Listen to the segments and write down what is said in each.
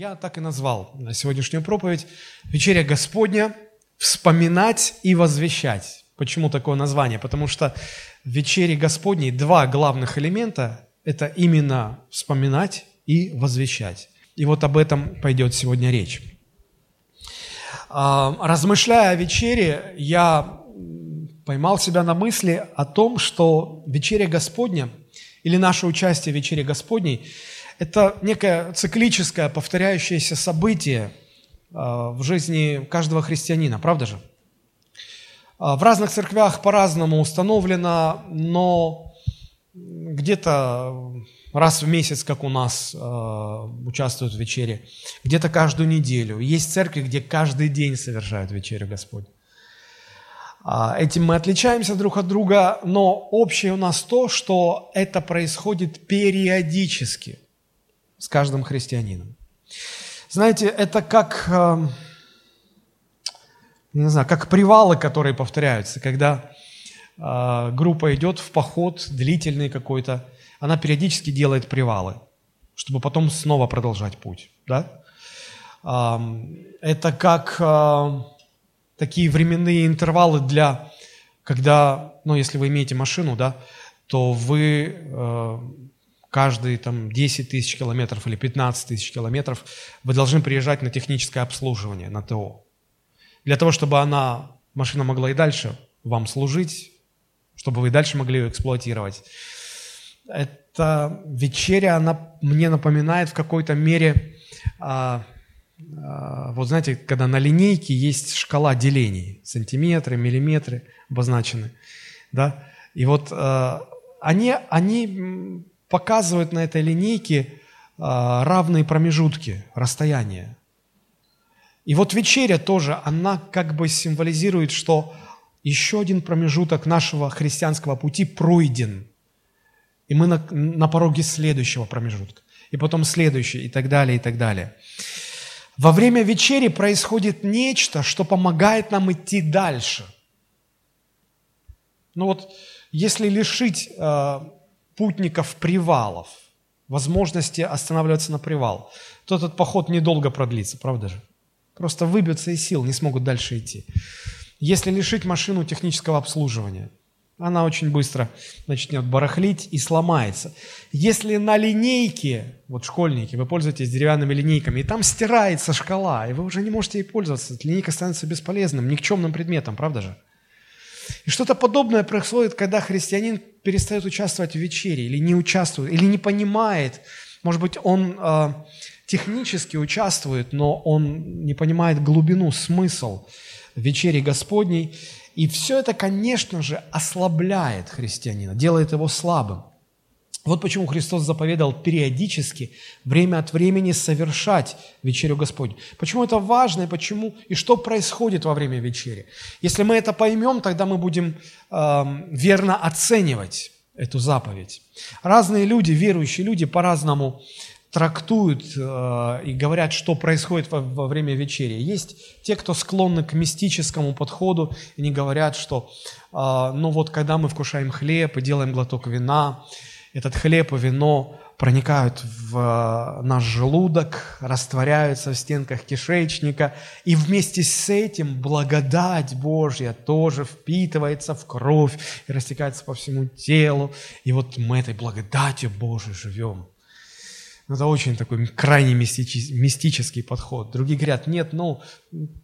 Я так и назвал на сегодняшнюю проповедь «Вечеря Господня. Вспоминать и возвещать». Почему такое название? Потому что в вечере Господней два главных элемента – это именно вспоминать и возвещать. И вот об этом пойдет сегодня речь. А, размышляя о вечере, я поймал себя на мысли о том, что вечеря Господня или наше участие в вечере Господней – это некое циклическое, повторяющееся событие а, в жизни каждого христианина, правда же? А, в разных церквях по-разному установлено, но где-то раз в месяц, как у нас, а, участвуют в вечере, где-то каждую неделю. Есть церкви, где каждый день совершают вечерю Господь. Этим мы отличаемся друг от друга, но общее у нас то, что это происходит периодически – с каждым христианином. Знаете, это как, э, не знаю, как привалы, которые повторяются, когда э, группа идет в поход длительный какой-то, она периодически делает привалы, чтобы потом снова продолжать путь. Да? Это как э, такие временные интервалы для, когда, ну, если вы имеете машину, да, то вы каждые там 10 тысяч километров или 15 тысяч километров вы должны приезжать на техническое обслуживание, на ТО. Для того, чтобы она, машина могла и дальше вам служить, чтобы вы и дальше могли ее эксплуатировать. Эта вечеря, она мне напоминает в какой-то мере, а, а, вот знаете, когда на линейке есть шкала делений, сантиметры, миллиметры обозначены, да, и вот а, они, они показывают на этой линейке а, равные промежутки, расстояния. И вот вечеря тоже, она как бы символизирует, что еще один промежуток нашего христианского пути пройден. И мы на, на пороге следующего промежутка. И потом следующий, и так далее, и так далее. Во время вечери происходит нечто, что помогает нам идти дальше. Ну вот, если лишить э, путников привалов, возможности останавливаться на привал, то этот поход недолго продлится, правда же? Просто выбьются из сил, не смогут дальше идти. Если лишить машину технического обслуживания, она очень быстро начнет барахлить и сломается. Если на линейке, вот школьники, вы пользуетесь деревянными линейками, и там стирается шкала, и вы уже не можете ей пользоваться, линейка становится бесполезным, никчемным предметом, правда же? И что-то подобное происходит, когда христианин перестает участвовать в вечере, или не участвует, или не понимает. Может быть, он э, технически участвует, но он не понимает глубину, смысл вечери Господней. И все это, конечно же, ослабляет христианина, делает его слабым. Вот почему Христос заповедал периодически, время от времени совершать вечерю Господню. Почему это важно и почему и что происходит во время вечери. Если мы это поймем, тогда мы будем э, верно оценивать эту заповедь. Разные люди, верующие люди, по-разному трактуют э, и говорят, что происходит во, во время вечери. Есть те, кто склонны к мистическому подходу, и они говорят, что э, ну вот когда мы вкушаем хлеб и делаем глоток вина, этот хлеб и вино проникают в э, наш желудок, растворяются в стенках кишечника, и вместе с этим благодать Божья тоже впитывается в кровь и растекается по всему телу. И вот мы этой благодатью Божией живем. Ну, это очень такой крайне мистический, мистический подход. Другие говорят, нет, ну,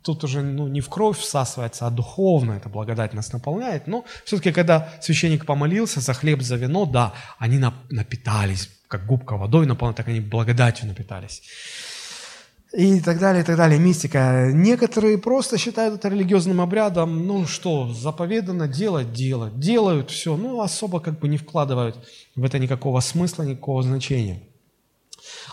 тут уже ну, не в кровь всасывается, а духовно эта благодать нас наполняет. Но все-таки, когда священник помолился за хлеб, за вино, да, они напитались, как губка водой наполнена, так они благодатью напитались. И так далее, и так далее, мистика. Некоторые просто считают это религиозным обрядом, ну что, заповедано делать, делать. Делают все, ну особо как бы не вкладывают в это никакого смысла, никакого значения.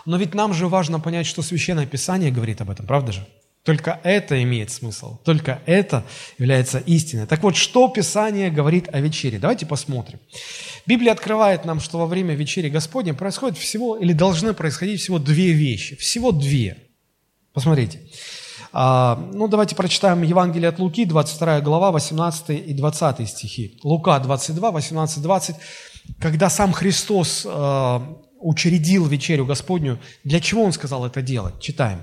Но ведь нам же важно понять, что Священное Писание говорит об этом, правда же? Только это имеет смысл, только это является истиной. Так вот, что Писание говорит о вечере? Давайте посмотрим. Библия открывает нам, что во время вечери Господня происходит всего, или должны происходить всего две вещи. Всего две. Посмотрите. А, ну, давайте прочитаем Евангелие от Луки, 22 глава, 18 и 20 стихи. Лука 22, 18, 20. Когда сам Христос а, учредил вечерю Господню, для чего Он сказал это делать? Читаем.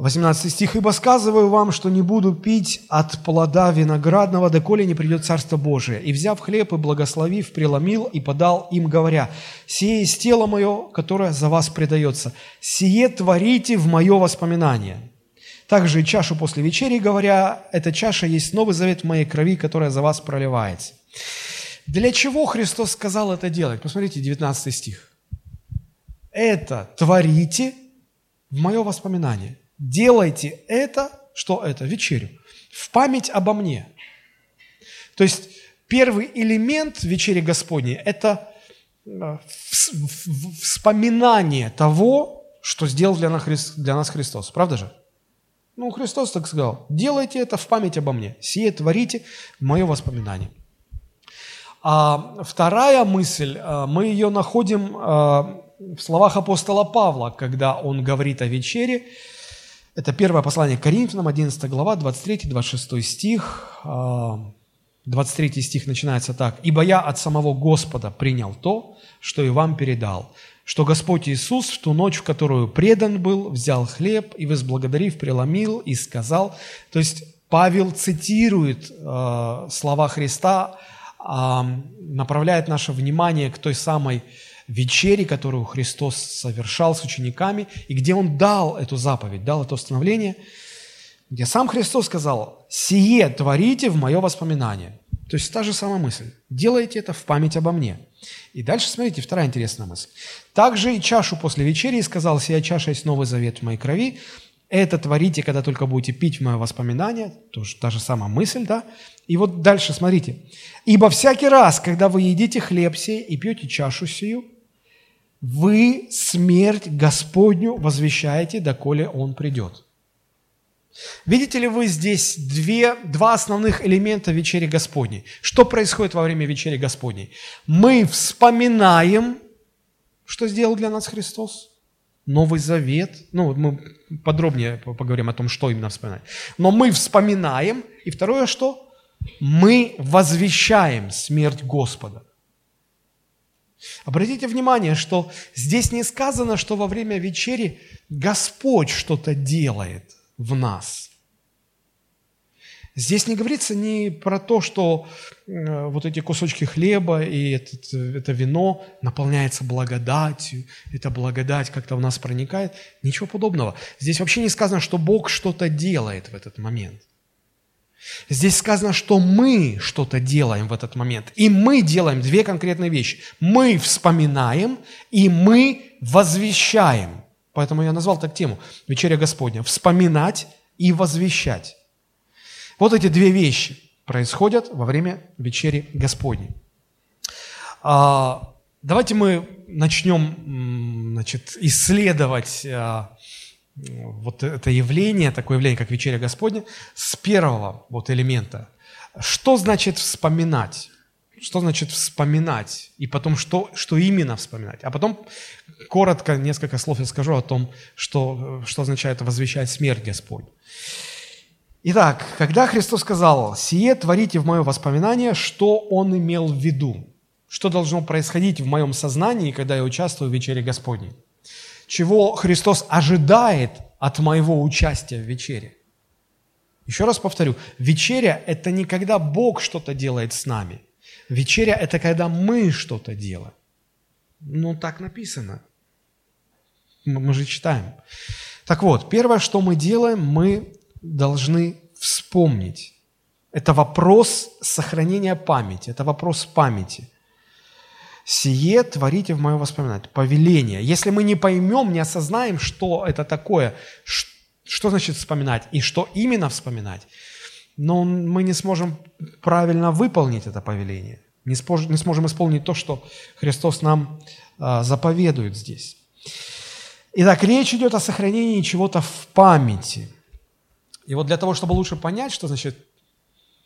18 стих. «Ибо сказываю вам, что не буду пить от плода виноградного, доколе не придет Царство Божие. И, взяв хлеб и благословив, преломил и подал им, говоря, «Сие есть тело мое, которое за вас предается. Сие творите в мое воспоминание». Также и чашу после вечери, говоря, «Эта чаша есть новый завет моей крови, которая за вас проливается». Для чего Христос сказал это делать? Посмотрите, 19 стих. «Это творите в мое воспоминание». Делайте это, что это? Вечерю. В память обо мне. То есть первый элемент вечери Господней – это э, вспоминание того, что сделал для нас, для нас Христос. Правда же? Ну, Христос так сказал, делайте это в память обо мне, сие творите в мое воспоминание. А вторая мысль, э, мы ее находим э, в словах апостола Павла, когда он говорит о вечере, это первое послание к Коринфянам, 11 глава, 23-26 стих. 23 а, стих начинается так. «Ибо я от самого Господа принял то, что и вам передал, что Господь Иисус в ту ночь, в которую предан был, взял хлеб и, возблагодарив, преломил и сказал». То есть Павел цитирует э, слова Христа, направляет наше внимание к той самой вечере, которую Христос совершал с учениками, и где Он дал эту заповедь, дал это установление, где сам Христос сказал, «Сие творите в мое воспоминание». То есть та же самая мысль. Делайте это в память обо мне. И дальше смотрите, вторая интересная мысль. «Также и чашу после вечери, сказал, сия чаша есть новый завет в моей крови, это творите, когда только будете пить мое воспоминание». Тоже та же самая мысль, да? И вот дальше смотрите. «Ибо всякий раз, когда вы едите хлеб сей и пьете чашу сию, вы смерть Господню возвещаете, доколе Он придет. Видите ли вы здесь две, два основных элемента вечери Господней? Что происходит во время вечери Господней? Мы вспоминаем, что сделал для нас Христос. Новый Завет. Ну, мы подробнее поговорим о том, что именно вспоминать. Но мы вспоминаем. И второе что? Мы возвещаем смерть Господа. Обратите внимание, что здесь не сказано, что во время вечери Господь что-то делает в нас. Здесь не говорится ни про то, что э, вот эти кусочки хлеба и этот, это вино наполняется благодатью, эта благодать как-то в нас проникает. Ничего подобного. Здесь вообще не сказано, что Бог что-то делает в этот момент. Здесь сказано, что мы что-то делаем в этот момент. И мы делаем две конкретные вещи. Мы вспоминаем, и мы возвещаем. Поэтому я назвал так тему «Вечеря Господня». Вспоминать и возвещать. Вот эти две вещи происходят во время вечери Господней. А, давайте мы начнем значит, исследовать а, вот это явление, такое явление, как вечеря Господня, с первого вот элемента. Что значит вспоминать? Что значит вспоминать? И потом, что, что именно вспоминать? А потом коротко несколько слов я скажу о том, что, что означает возвещать смерть Господню. Итак, когда Христос сказал, «Сие творите в мое воспоминание», что Он имел в виду? Что должно происходить в моем сознании, когда я участвую в вечере Господней? чего Христос ожидает от моего участия в вечере. Еще раз повторю, вечеря – это не когда Бог что-то делает с нами. Вечеря – это когда мы что-то делаем. Ну, так написано. Мы же читаем. Так вот, первое, что мы делаем, мы должны вспомнить. Это вопрос сохранения памяти, это вопрос памяти – «Сие творите в мое воспоминание». Повеление. Если мы не поймем, не осознаем, что это такое, что значит вспоминать и что именно вспоминать, но мы не сможем правильно выполнить это повеление, не, сможем, не сможем исполнить то, что Христос нам а, заповедует здесь. Итак, речь идет о сохранении чего-то в памяти. И вот для того, чтобы лучше понять, что значит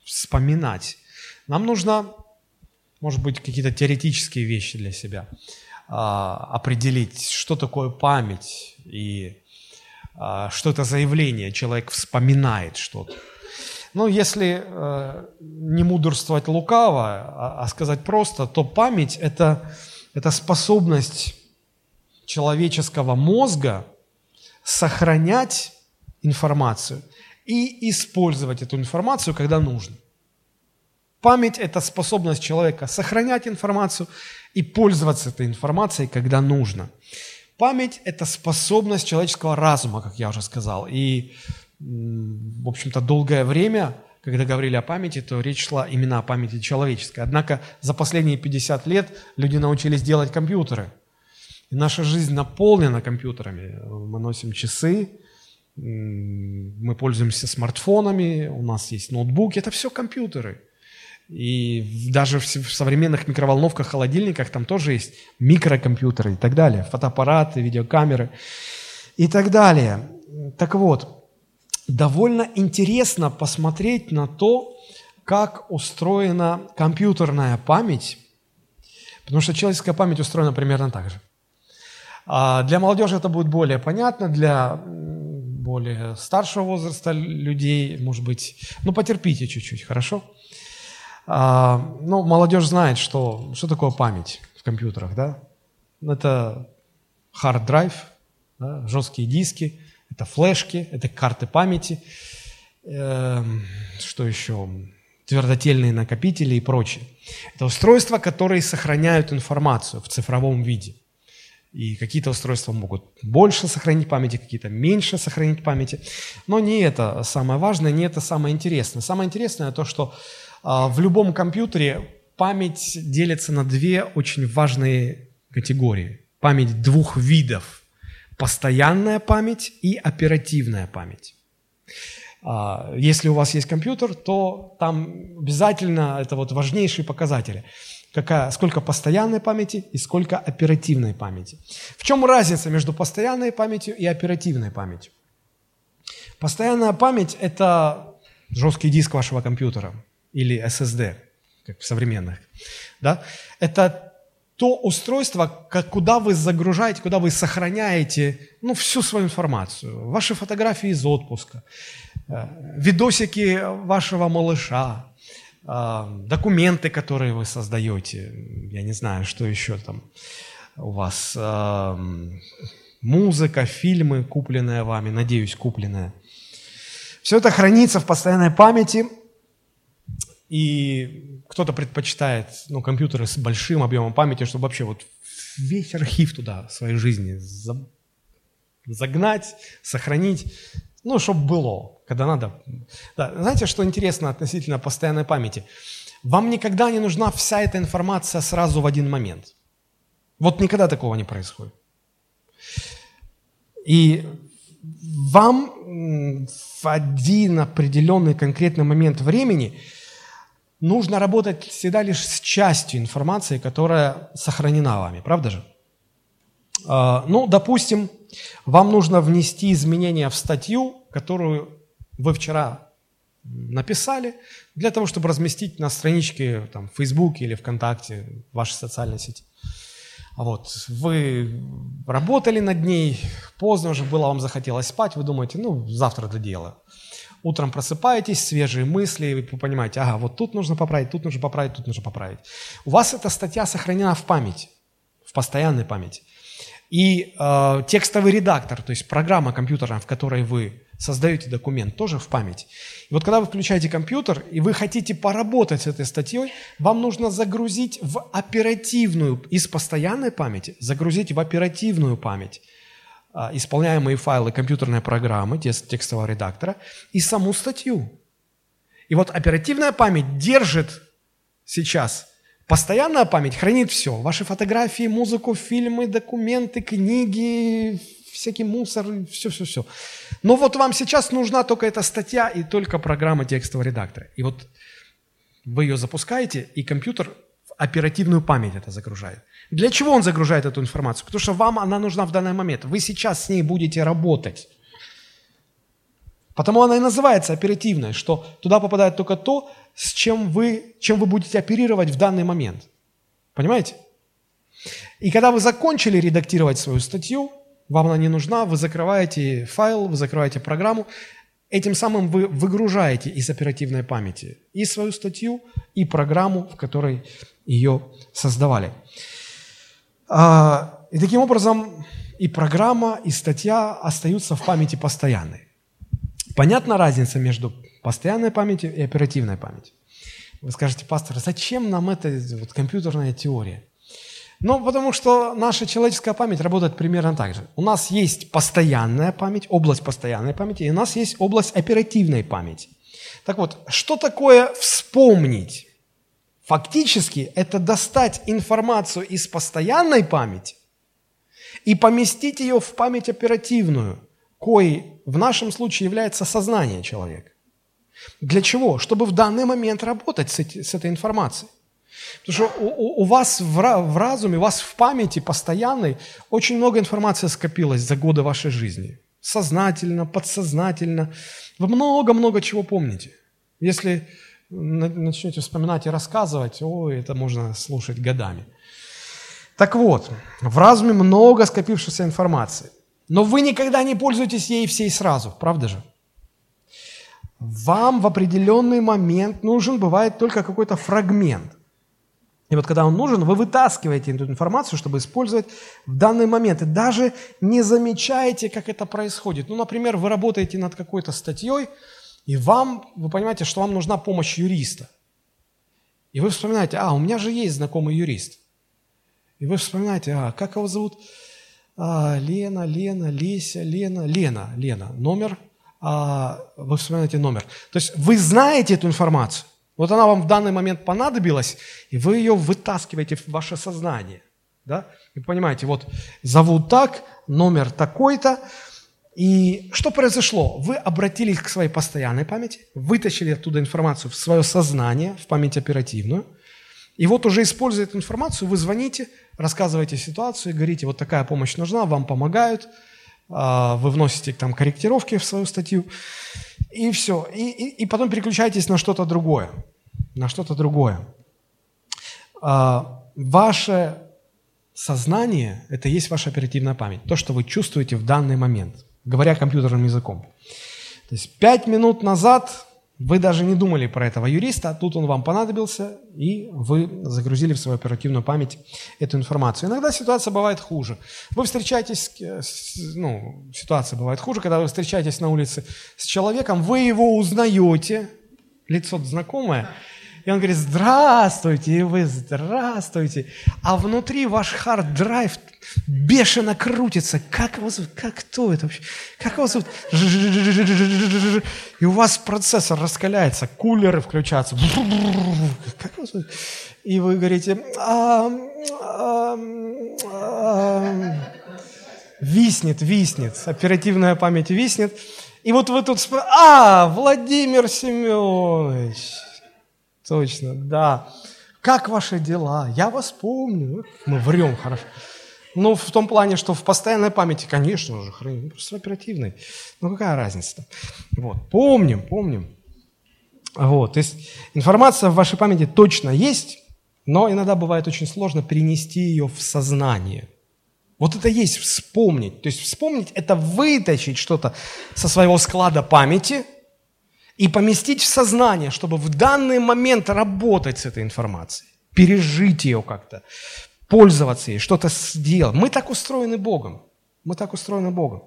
вспоминать, нам нужно может быть, какие-то теоретические вещи для себя, а, определить, что такое память и а, что это за явление, человек вспоминает что-то. Ну, если э, не мудрствовать лукаво, а, а сказать просто, то память – это это способность человеческого мозга сохранять информацию и использовать эту информацию, когда нужно. Память – это способность человека сохранять информацию и пользоваться этой информацией, когда нужно. Память – это способность человеческого разума, как я уже сказал. И, в общем-то, долгое время, когда говорили о памяти, то речь шла именно о памяти человеческой. Однако за последние 50 лет люди научились делать компьютеры. И наша жизнь наполнена компьютерами. Мы носим часы, мы пользуемся смартфонами, у нас есть ноутбуки. Это все компьютеры – и даже в современных микроволновках, холодильниках там тоже есть микрокомпьютеры и так далее, фотоаппараты, видеокамеры и так далее. Так вот, довольно интересно посмотреть на то, как устроена компьютерная память, потому что человеческая память устроена примерно так же. А для молодежи это будет более понятно, для более старшего возраста людей, может быть, ну потерпите чуть-чуть, хорошо? А, ну, молодежь знает, что, что такое память в компьютерах, да? Это hard drive, да, жесткие диски, это флешки, это карты памяти, э, что еще, твердотельные накопители и прочее. Это устройства, которые сохраняют информацию в цифровом виде. И какие-то устройства могут больше сохранить памяти, какие-то меньше сохранить памяти. Но не это самое важное, не это самое интересное. Самое интересное то, что а, в любом компьютере память делится на две очень важные категории. Память двух видов. Постоянная память и оперативная память. А, если у вас есть компьютер, то там обязательно это вот важнейшие показатели. Какая, сколько постоянной памяти и сколько оперативной памяти. В чем разница между постоянной памятью и оперативной памятью? Постоянная память – это жесткий диск вашего компьютера или SSD, как в современных. Да? Это то устройство, как, куда вы загружаете, куда вы сохраняете ну, всю свою информацию. Ваши фотографии из отпуска, э, видосики вашего малыша, документы, которые вы создаете, я не знаю, что еще там у вас, музыка, фильмы, купленные вами, надеюсь, купленные. Все это хранится в постоянной памяти – и кто-то предпочитает ну, компьютеры с большим объемом памяти, чтобы вообще вот весь архив туда своей жизни загнать, сохранить, ну, чтобы было, когда надо. Да. Знаете, что интересно относительно постоянной памяти? Вам никогда не нужна вся эта информация сразу в один момент. Вот никогда такого не происходит. И вам в один определенный конкретный момент времени – нужно работать всегда лишь с частью информации, которая сохранена вами, правда же? А, ну, допустим, вам нужно внести изменения в статью, которую вы вчера написали, для того, чтобы разместить на страничке там, в Фейсбуке или ВКонтакте, вашей социальной сети. Вот вы работали над ней, поздно уже было, вам захотелось спать, вы думаете, ну, завтра доделаю. Утром просыпаетесь, свежие мысли, вы понимаете, ага, вот тут нужно поправить, тут нужно поправить, тут нужно поправить. У вас эта статья сохранена в памяти, в постоянной памяти. И э, текстовый редактор, то есть программа компьютерная, в которой вы создаете документ, тоже в памяти. И вот когда вы включаете компьютер, и вы хотите поработать с этой статьей, вам нужно загрузить в оперативную, из постоянной памяти, загрузить в оперативную память а, исполняемые файлы компьютерной программы, текстового редактора, и саму статью. И вот оперативная память держит сейчас, постоянная память хранит все. Ваши фотографии, музыку, фильмы, документы, книги, всякий мусор, все-все-все. Но вот вам сейчас нужна только эта статья и только программа текстового редактора. И вот вы ее запускаете, и компьютер в оперативную память это загружает. Для чего он загружает эту информацию? Потому что вам она нужна в данный момент. Вы сейчас с ней будете работать. Потому она и называется оперативной, что туда попадает только то, с чем вы, чем вы будете оперировать в данный момент. Понимаете? И когда вы закончили редактировать свою статью, вам она не нужна, вы закрываете файл, вы закрываете программу, этим самым вы выгружаете из оперативной памяти и свою статью, и программу, в которой ее создавали. А, и таким образом и программа, и статья остаются в памяти постоянной. Понятна разница между постоянной памятью и оперативной памятью? Вы скажете, пастор, зачем нам эта вот, компьютерная теория? Ну, потому что наша человеческая память работает примерно так же. У нас есть постоянная память, область постоянной памяти, и у нас есть область оперативной памяти. Так вот, что такое вспомнить? Фактически это достать информацию из постоянной памяти и поместить ее в память оперативную, коей в нашем случае является сознание человека. Для чего? Чтобы в данный момент работать с, эти, с этой информацией. Потому что у, у вас в, в разуме, у вас в памяти постоянной очень много информации скопилось за годы вашей жизни. Сознательно, подсознательно. Вы много-много чего помните. Если начнете вспоминать и рассказывать, ой, это можно слушать годами. Так вот, в разуме много скопившейся информации. Но вы никогда не пользуетесь ей всей сразу, правда же? Вам в определенный момент нужен бывает только какой-то фрагмент. И вот когда он нужен, вы вытаскиваете эту информацию, чтобы использовать в данный момент. И даже не замечаете, как это происходит. Ну, например, вы работаете над какой-то статьей, и вам, вы понимаете, что вам нужна помощь юриста. И вы вспоминаете, а, у меня же есть знакомый юрист. И вы вспоминаете, а, как его зовут? А, Лена, Лена, Леся, Лена, Лена, Лена. Номер, а, вы вспоминаете номер. То есть вы знаете эту информацию. Вот она вам в данный момент понадобилась, и вы ее вытаскиваете в ваше сознание. Да? Вы понимаете, вот зовут так, номер такой-то, и что произошло? Вы обратились к своей постоянной памяти, вытащили оттуда информацию в свое сознание, в память оперативную, и вот уже используя эту информацию, вы звоните, рассказываете ситуацию, говорите, вот такая помощь нужна, вам помогают, а, вы вносите там корректировки в свою статью, и все. И, и, и потом переключаетесь на что-то другое. На что-то другое. А, ваше сознание – это есть ваша оперативная память. То, что вы чувствуете в данный момент, говоря компьютерным языком. То есть пять минут назад вы даже не думали про этого юриста, тут он вам понадобился, и вы загрузили в свою оперативную память эту информацию. Иногда ситуация бывает хуже. Вы встречаетесь, ну, ситуация бывает хуже, когда вы встречаетесь на улице с человеком, вы его узнаете, лицо знакомое, и он говорит, здравствуйте, и вы здравствуйте. А внутри ваш hard drive бешено крутится. Как его? Как кто это вообще? Как его зовут? И у вас процессор раскаляется, кулеры включаются. Как его? И вы говорите, виснет, виснет, оперативная память виснет. И вот вы тут, а, Владимир Семенович, Точно, да. Как ваши дела? Я вас помню. Мы врем хорошо. Ну, в том плане, что в постоянной памяти, конечно же, храним, просто в оперативной. Ну, какая разница? Вот. Помним, помним. Вот. То есть информация в вашей памяти точно есть, но иногда бывает очень сложно перенести ее в сознание. Вот это есть вспомнить. То есть вспомнить – это вытащить что-то со своего склада памяти – и поместить в сознание, чтобы в данный момент работать с этой информацией, пережить ее как-то, пользоваться ей, что-то сделать. Мы так устроены Богом. Мы так устроены Богом.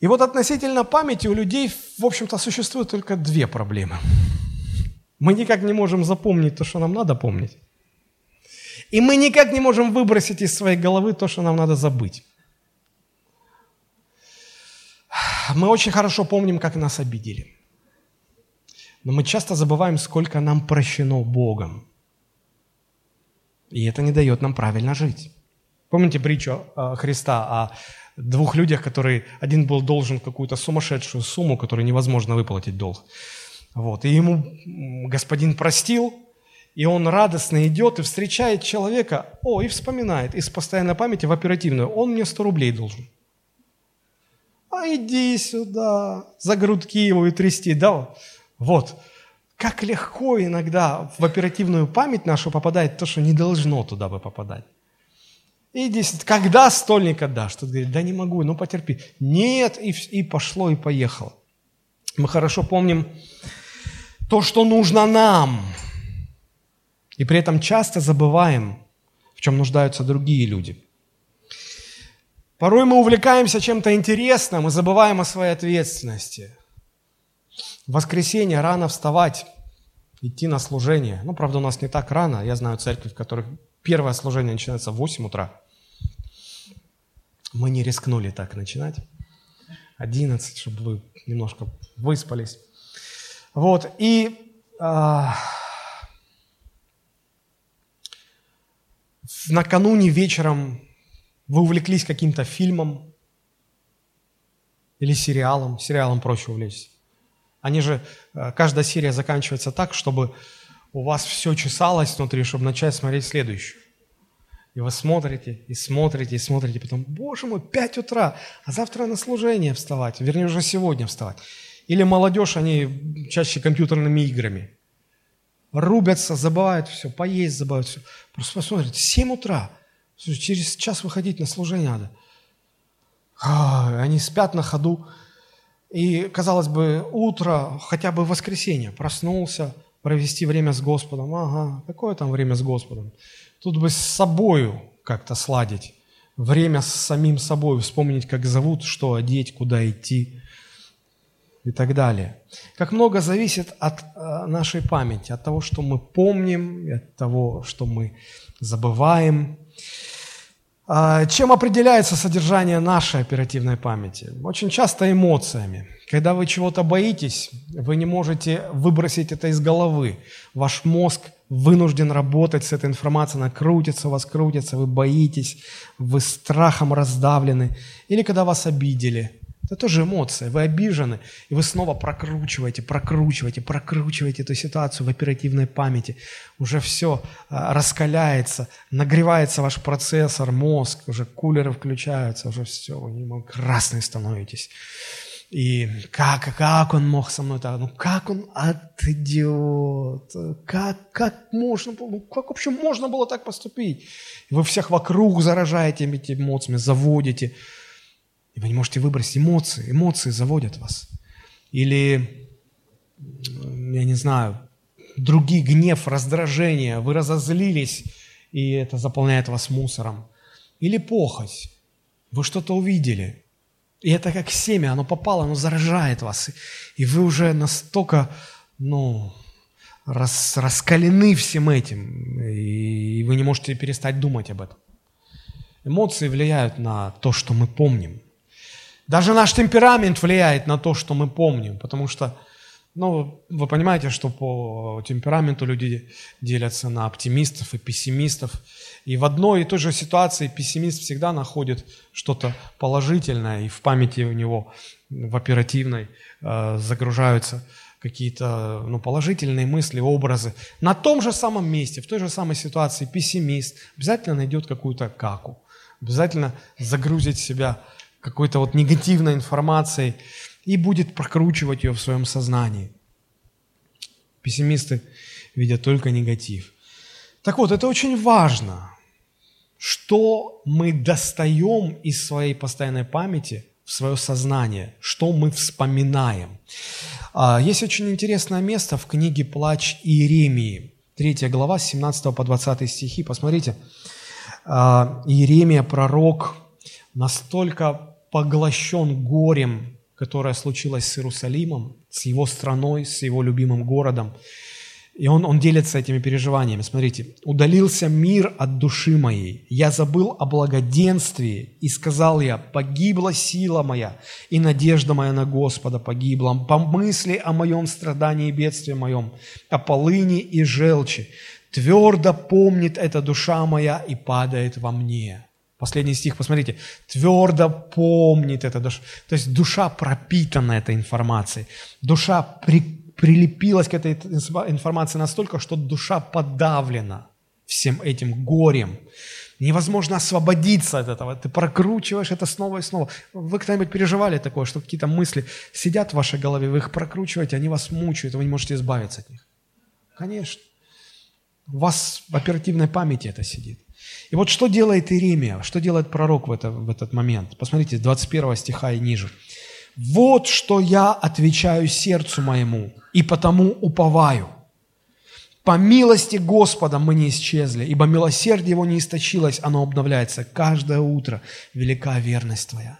И вот относительно памяти у людей, в общем-то, существует только две проблемы. Мы никак не можем запомнить то, что нам надо помнить. И мы никак не можем выбросить из своей головы то, что нам надо забыть. Мы очень хорошо помним, как нас обидели. Но мы часто забываем, сколько нам прощено Богом. И это не дает нам правильно жить. Помните притчу э, Христа о двух людях, которые один был должен какую-то сумасшедшую сумму, которую невозможно выплатить долг. Вот. И ему господин простил, и он радостно идет и встречает человека, о, и вспоминает из постоянной памяти в оперативную, он мне 100 рублей должен а иди сюда, за грудки его и трясти, да, вот. Как легко иногда в оперативную память нашу попадает то, что не должно туда бы попадать. Иди, когда стольник отдашь? Тут говорит, да не могу, ну потерпи. Нет, и, и пошло, и поехало. Мы хорошо помним то, что нужно нам. И при этом часто забываем, в чем нуждаются другие люди. Порой мы увлекаемся чем-то интересным и забываем о своей ответственности. В воскресенье рано вставать, идти на служение. Ну, правда, у нас не так рано. Я знаю церкви, в которых первое служение начинается в 8 утра. Мы не рискнули так начинать. 11, чтобы вы немножко выспались. Вот, и а, накануне вечером вы увлеклись каким-то фильмом или сериалом, сериалом проще увлечься. Они же, э, каждая серия заканчивается так, чтобы у вас все чесалось внутри, чтобы начать смотреть следующую. И вы смотрите, и смотрите, и смотрите, потом, боже мой, 5 утра, а завтра на служение вставать, вернее, уже сегодня вставать. Или молодежь, они чаще компьютерными играми. Рубятся, забывают все, поесть забывают все. Просто посмотрите, 7 утра, через час выходить на служение надо. Они спят на ходу. И, казалось бы, утро, хотя бы воскресенье, проснулся, провести время с Господом. Ага, какое там время с Господом? Тут бы с собою как-то сладить. Время с самим собой, вспомнить, как зовут, что одеть, куда идти и так далее. Как много зависит от э, нашей памяти, от того, что мы помним, от того, что мы забываем. А, чем определяется содержание нашей оперативной памяти? Очень часто эмоциями. Когда вы чего-то боитесь, вы не можете выбросить это из головы. Ваш мозг вынужден работать с этой информацией, она крутится, вас крутится, вы боитесь, вы страхом раздавлены. Или когда вас обидели – это тоже эмоция. Вы обижены, и вы снова прокручиваете, прокручиваете, прокручиваете эту ситуацию в оперативной памяти. Уже все а, раскаляется, нагревается ваш процессор, мозг, уже кулеры включаются, уже все, вы красный становитесь. И как, как он мог со мной так? Ну как он отойдет? Как, как можно? Ну как вообще можно было так поступить? Вы всех вокруг заражаете этими эмоциями, заводите. И вы не можете выбросить эмоции. Эмоции заводят вас. Или, я не знаю, другие гнев, раздражение. Вы разозлились, и это заполняет вас мусором. Или похоть. Вы что-то увидели. И это как семя, оно попало, оно заражает вас. И вы уже настолько, ну, рас, раскалены всем этим, и вы не можете перестать думать об этом. Эмоции влияют на то, что мы помним. Даже наш темперамент влияет на то, что мы помним, потому что, ну, вы понимаете, что по темпераменту люди делятся на оптимистов и пессимистов. И в одной и той же ситуации пессимист всегда находит что-то положительное, и в памяти у него, в оперативной, э, загружаются какие-то ну, положительные мысли, образы. На том же самом месте, в той же самой ситуации пессимист обязательно найдет какую-то каку, обязательно загрузит себя какой-то вот негативной информацией и будет прокручивать ее в своем сознании. Пессимисты видят только негатив. Так вот, это очень важно, что мы достаем из своей постоянной памяти в свое сознание, что мы вспоминаем. А, есть очень интересное место в книге «Плач Иеремии», 3 глава, с 17 по 20 стихи. Посмотрите, а, Иеремия, пророк, настолько поглощен горем, которое случилось с Иерусалимом, с его страной, с его любимым городом. И он, он делится этими переживаниями. Смотрите. «Удалился мир от души моей. Я забыл о благоденствии, и сказал я, погибла сила моя, и надежда моя на Господа погибла. Помысли о моем страдании и бедствии моем, о полыни и желчи. Твердо помнит эта душа моя и падает во мне». Последний стих, посмотрите. Твердо помнит это. То есть душа пропитана этой информацией. Душа при, прилепилась к этой информации настолько, что душа подавлена всем этим горем. Невозможно освободиться от этого. Ты прокручиваешь это снова и снова. Вы когда-нибудь переживали такое, что какие-то мысли сидят в вашей голове, вы их прокручиваете, они вас мучают, вы не можете избавиться от них? Конечно. У вас в оперативной памяти это сидит. И вот что делает Иеремия, что делает пророк в, это, в этот момент? Посмотрите, 21 стиха и ниже. «Вот что я отвечаю сердцу моему, и потому уповаю. По милости Господа мы не исчезли, ибо милосердие Его не источилось, оно обновляется каждое утро. Велика верность Твоя.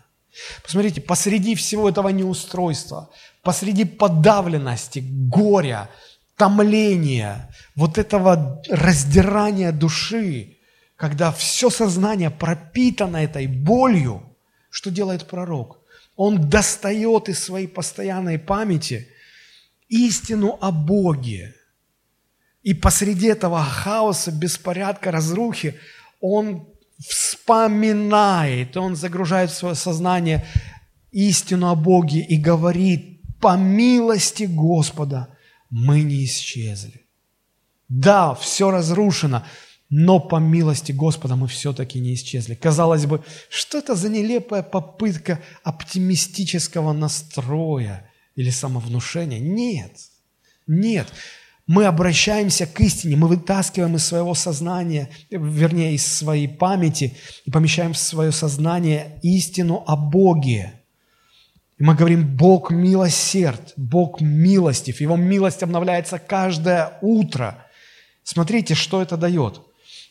Посмотрите, посреди всего этого неустройства, посреди подавленности, горя, томления, вот этого раздирания души, когда все сознание пропитано этой болью, что делает пророк? Он достает из своей постоянной памяти истину о Боге. И посреди этого хаоса, беспорядка, разрухи, он вспоминает, он загружает в свое сознание истину о Боге и говорит, по милости Господа мы не исчезли. Да, все разрушено, но по милости Господа мы все-таки не исчезли. Казалось бы, что это за нелепая попытка оптимистического настроя или самовнушения? Нет, нет. Мы обращаемся к истине, мы вытаскиваем из своего сознания, вернее, из своей памяти и помещаем в свое сознание истину о Боге. И мы говорим, Бог милосерд, Бог милостив, Его милость обновляется каждое утро. Смотрите, что это дает –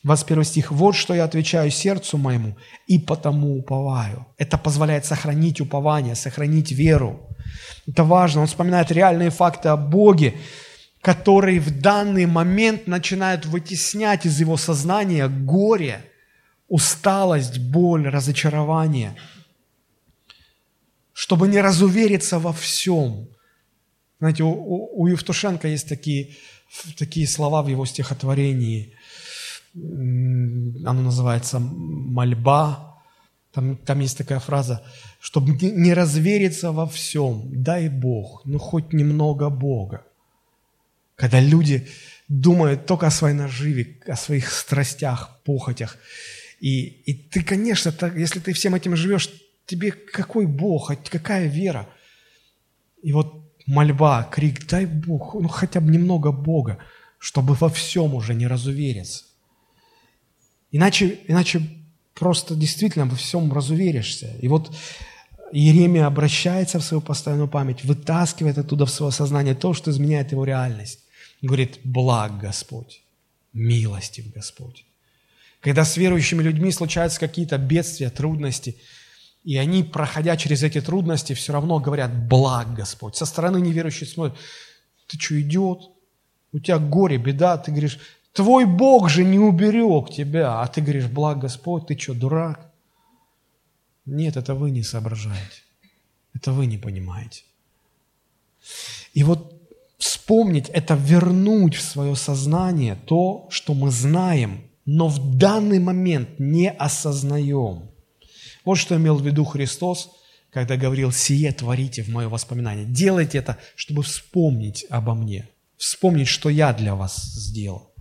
21 стих. «Вот что я отвечаю сердцу моему, и потому уповаю». Это позволяет сохранить упование, сохранить веру. Это важно. Он вспоминает реальные факты о Боге, которые в данный момент начинают вытеснять из его сознания горе, усталость, боль, разочарование, чтобы не разувериться во всем. Знаете, у, у, у Евтушенко есть такие, такие слова в его стихотворении – оно называется «мольба». Там, там есть такая фраза, чтобы не развериться во всем, дай Бог, ну хоть немного Бога. Когда люди думают только о своей наживе, о своих страстях, похотях. И, и ты, конечно, так, если ты всем этим живешь, тебе какой Бог, какая вера? И вот мольба, крик, дай Бог, ну хотя бы немного Бога, чтобы во всем уже не разувериться. Иначе, иначе просто действительно во всем разуверишься. И вот Иеремия обращается в свою постоянную память, вытаскивает оттуда в свое сознание то, что изменяет его реальность. говорит, благ Господь, милостив Господь. Когда с верующими людьми случаются какие-то бедствия, трудности, и они, проходя через эти трудности, все равно говорят, благ Господь. Со стороны неверующих смотрят, ты что, идет? У тебя горе, беда, ты говоришь, Твой Бог же не уберег тебя, а ты говоришь, благ Господь, ты что, дурак? Нет, это вы не соображаете. Это вы не понимаете. И вот вспомнить, это вернуть в свое сознание то, что мы знаем, но в данный момент не осознаем. Вот что имел в виду Христос, когда говорил «сие творите в мое воспоминание». Делайте это, чтобы вспомнить обо мне, вспомнить, что я для вас сделал.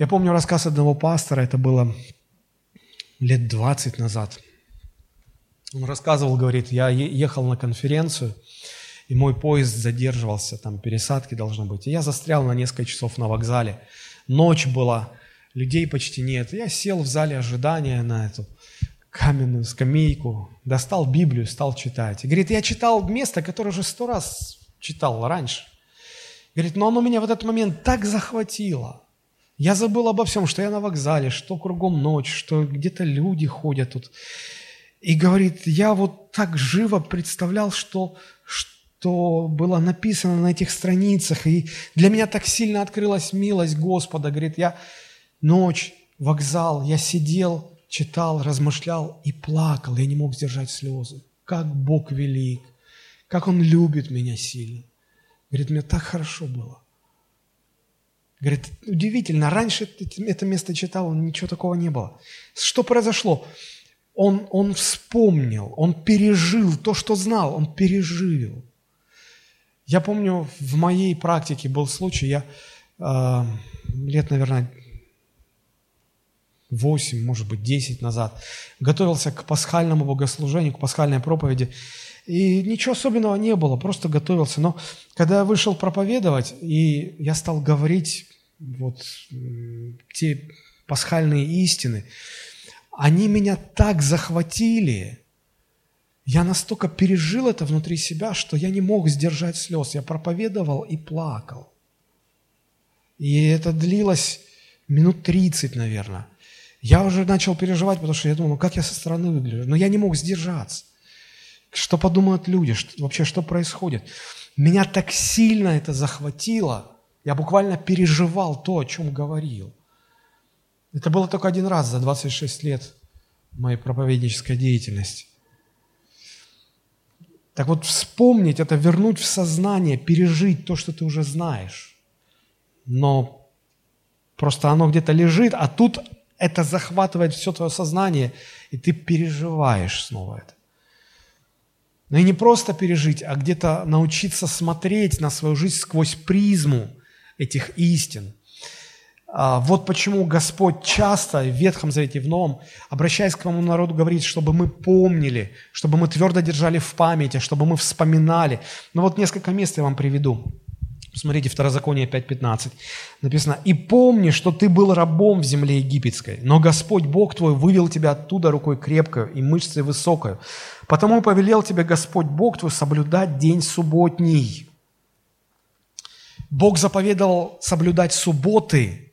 Я помню рассказ одного пастора, это было лет 20 назад. Он рассказывал, говорит, я ехал на конференцию, и мой поезд задерживался, там пересадки должны быть. И я застрял на несколько часов на вокзале. Ночь была, людей почти нет. Я сел в зале ожидания на эту каменную скамейку, достал Библию, стал читать. И говорит, я читал место, которое уже сто раз читал раньше. Говорит, но оно меня в этот момент так захватило. Я забыл обо всем, что я на вокзале, что кругом ночь, что где-то люди ходят тут. И говорит, я вот так живо представлял, что, что было написано на этих страницах. И для меня так сильно открылась милость Господа. Говорит, я ночь, вокзал, я сидел, читал, размышлял и плакал. Я не мог сдержать слезы. Как Бог велик, как Он любит меня сильно. Говорит, мне так хорошо было. Говорит, удивительно, раньше это место читал, ничего такого не было. Что произошло? Он, он вспомнил, он пережил то, что знал, он пережил. Я помню, в моей практике был случай, я э, лет, наверное, 8, может быть, 10 назад готовился к пасхальному богослужению, к пасхальной проповеди, и ничего особенного не было, просто готовился. Но когда я вышел проповедовать, и я стал говорить вот те пасхальные истины, они меня так захватили, я настолько пережил это внутри себя, что я не мог сдержать слез. Я проповедовал и плакал. И это длилось минут 30, наверное. Я уже начал переживать, потому что я думал, ну как я со стороны выгляжу. Но я не мог сдержаться. Что подумают люди, что, вообще что происходит. Меня так сильно это захватило, я буквально переживал то, о чем говорил. Это было только один раз за 26 лет моей проповеднической деятельности. Так вот, вспомнить это, вернуть в сознание, пережить то, что ты уже знаешь. Но просто оно где-то лежит, а тут это захватывает все твое сознание, и ты переживаешь снова это. Но и не просто пережить, а где-то научиться смотреть на свою жизнь сквозь призму этих истин. А, вот почему Господь часто в Ветхом Завете в Новом, обращаясь к своему народу, говорит, чтобы мы помнили, чтобы мы твердо держали в памяти, чтобы мы вспоминали. Но вот несколько мест я вам приведу. Посмотрите, Второзаконие 5.15. Написано, «И помни, что ты был рабом в земле египетской, но Господь Бог твой вывел тебя оттуда рукой крепкой и мышцей высокой. Потому повелел тебе Господь Бог твой соблюдать день субботний». Бог заповедовал соблюдать субботы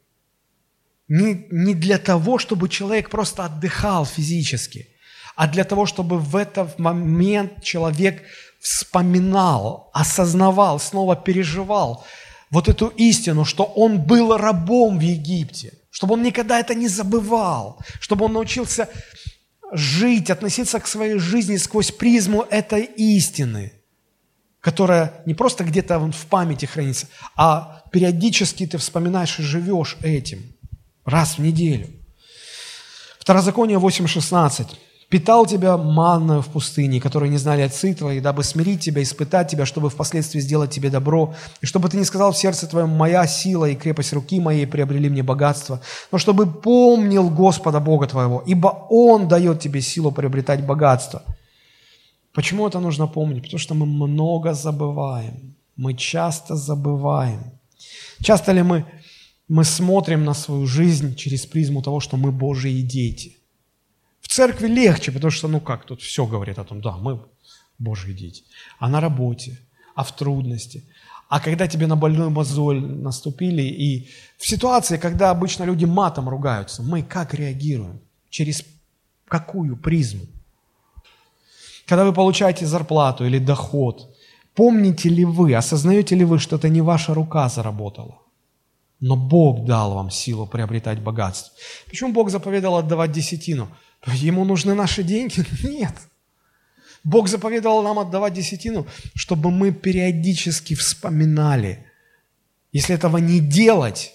не, не для того, чтобы человек просто отдыхал физически, а для того, чтобы в этот момент человек вспоминал, осознавал, снова переживал вот эту истину, что он был рабом в Египте, чтобы он никогда это не забывал, чтобы он научился жить, относиться к своей жизни сквозь призму этой истины, которая не просто где-то в памяти хранится, а периодически ты вспоминаешь и живешь этим раз в неделю. Второзаконие 8.16 питал тебя манною в пустыне, которые не знали отцы твои, дабы смирить тебя, испытать тебя, чтобы впоследствии сделать тебе добро, и чтобы ты не сказал в сердце твоем, моя сила и крепость руки моей приобрели мне богатство, но чтобы помнил Господа Бога твоего, ибо Он дает тебе силу приобретать богатство. Почему это нужно помнить? Потому что мы много забываем, мы часто забываем. Часто ли мы, мы смотрим на свою жизнь через призму того, что мы Божьи дети? В церкви легче, потому что, ну как, тут все говорит о том, да, мы Божьи дети. А на работе, а в трудности. А когда тебе на больную мозоль наступили, и в ситуации, когда обычно люди матом ругаются, мы как реагируем? Через какую призму? Когда вы получаете зарплату или доход, помните ли вы, осознаете ли вы, что это не ваша рука заработала? Но Бог дал вам силу приобретать богатство. Почему Бог заповедал отдавать десятину? Ему нужны наши деньги? Нет. Бог заповедовал нам отдавать десятину, чтобы мы периодически вспоминали. Если этого не делать,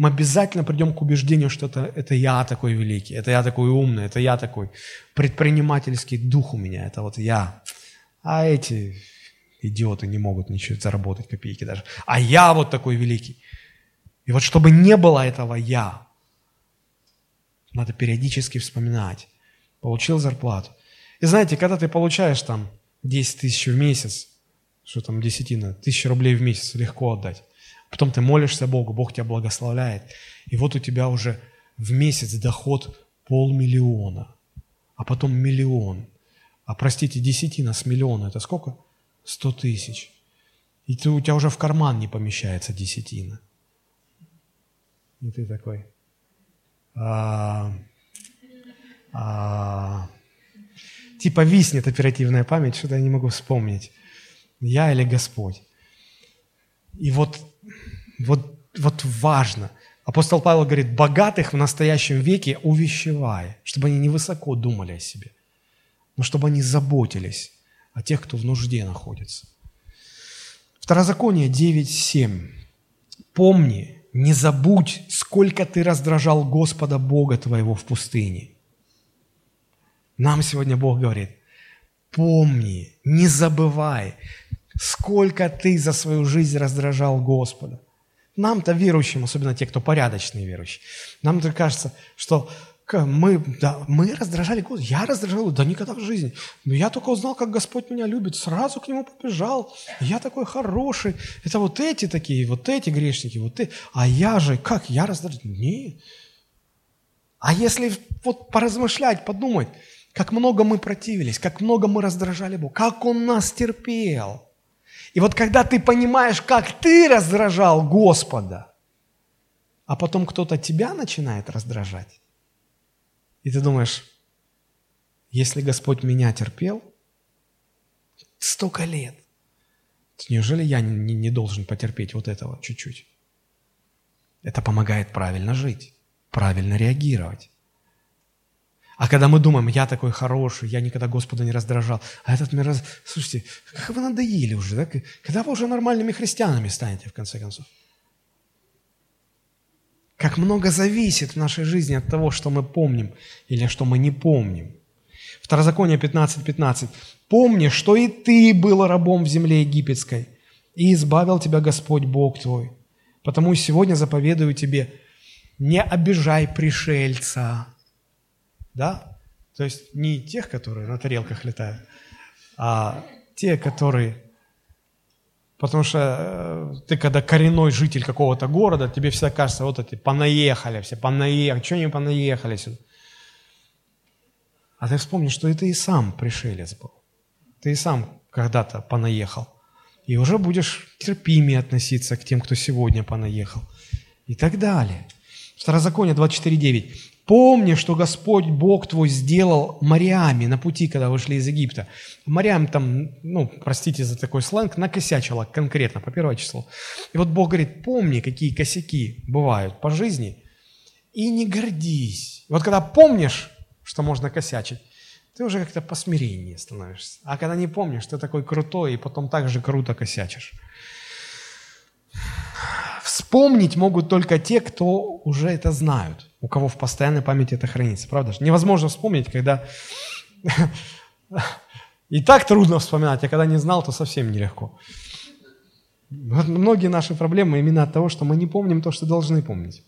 мы обязательно придем к убеждению, что это, это я такой великий, это я такой умный, это я такой предпринимательский дух у меня, это вот я. А эти идиоты не могут ничего заработать, копейки даже. А я вот такой великий. И вот чтобы не было этого «я», надо периодически вспоминать. Получил зарплату. И знаете, когда ты получаешь там 10 тысяч в месяц, что там десятина, тысяча рублей в месяц легко отдать. Потом ты молишься Богу, Бог тебя благословляет. И вот у тебя уже в месяц доход полмиллиона, а потом миллион. А простите, десятина с миллиона, это сколько? Сто тысяч. И ты, у тебя уже в карман не помещается десятина. И ты такой, а, а, типа виснет оперативная память, что-то я не могу вспомнить. Я или Господь. И вот, вот, вот важно. Апостол Павел говорит, богатых в настоящем веке увещевая, чтобы они невысоко думали о себе, но чтобы они заботились о тех, кто в нужде находится. Второзаконие 9.7. Помни, не забудь, сколько ты раздражал Господа Бога твоего в пустыне. Нам сегодня Бог говорит, помни, не забывай, сколько ты за свою жизнь раздражал Господа. Нам-то верующим, особенно те, кто порядочные верующие, нам-то кажется, что мы, да, мы раздражали Господа. Я раздражал, да никогда в жизни. Но я только узнал, как Господь меня любит, сразу к Нему побежал. Я такой хороший. Это вот эти такие, вот эти грешники, вот эти. А я же, как, я раздражал? Нет. А если вот поразмышлять, подумать, как много мы противились, как много мы раздражали Бога, как Он нас терпел. И вот когда ты понимаешь, как ты раздражал Господа, а потом кто-то тебя начинает раздражать. И ты думаешь, если Господь меня терпел столько лет, то неужели я не, не должен потерпеть вот этого чуть-чуть? Это помогает правильно жить, правильно реагировать. А когда мы думаем, я такой хороший, я никогда Господа не раздражал, а этот раз... Слушайте, как вы надоели уже, да? Когда вы уже нормальными христианами станете, в конце концов? Как много зависит в нашей жизни от того, что мы помним или что мы не помним. Второзаконие 15.15. 15. «Помни, что и ты был рабом в земле египетской, и избавил тебя Господь Бог твой. Потому сегодня заповедую тебе, не обижай пришельца, да? То есть не тех, которые на тарелках летают, а те, которые... Потому что э, ты, когда коренной житель какого-то города, тебе всегда кажется, вот эти понаехали все, понаехали, что они понаехали сюда? А ты вспомни, что и ты и сам пришелец был. Ты и сам когда-то понаехал. И уже будешь терпимее относиться к тем, кто сегодня понаехал. И так далее. Второзаконие 24.9. Помни, что Господь Бог твой сделал морями на пути, когда вышли из Египта. Морям там, ну, простите за такой сленг, накосячило конкретно по первое число. И вот Бог говорит, помни, какие косяки бывают по жизни, и не гордись. Вот когда помнишь, что можно косячить, ты уже как-то посмиреннее становишься. А когда не помнишь, ты такой крутой, и потом так же круто косячишь. Вспомнить могут только те, кто уже это знают, у кого в постоянной памяти это хранится. Правда же? Невозможно вспомнить, когда и так трудно вспоминать, а когда не знал, то совсем нелегко. Многие наши проблемы именно от того, что мы не помним то, что должны помнить.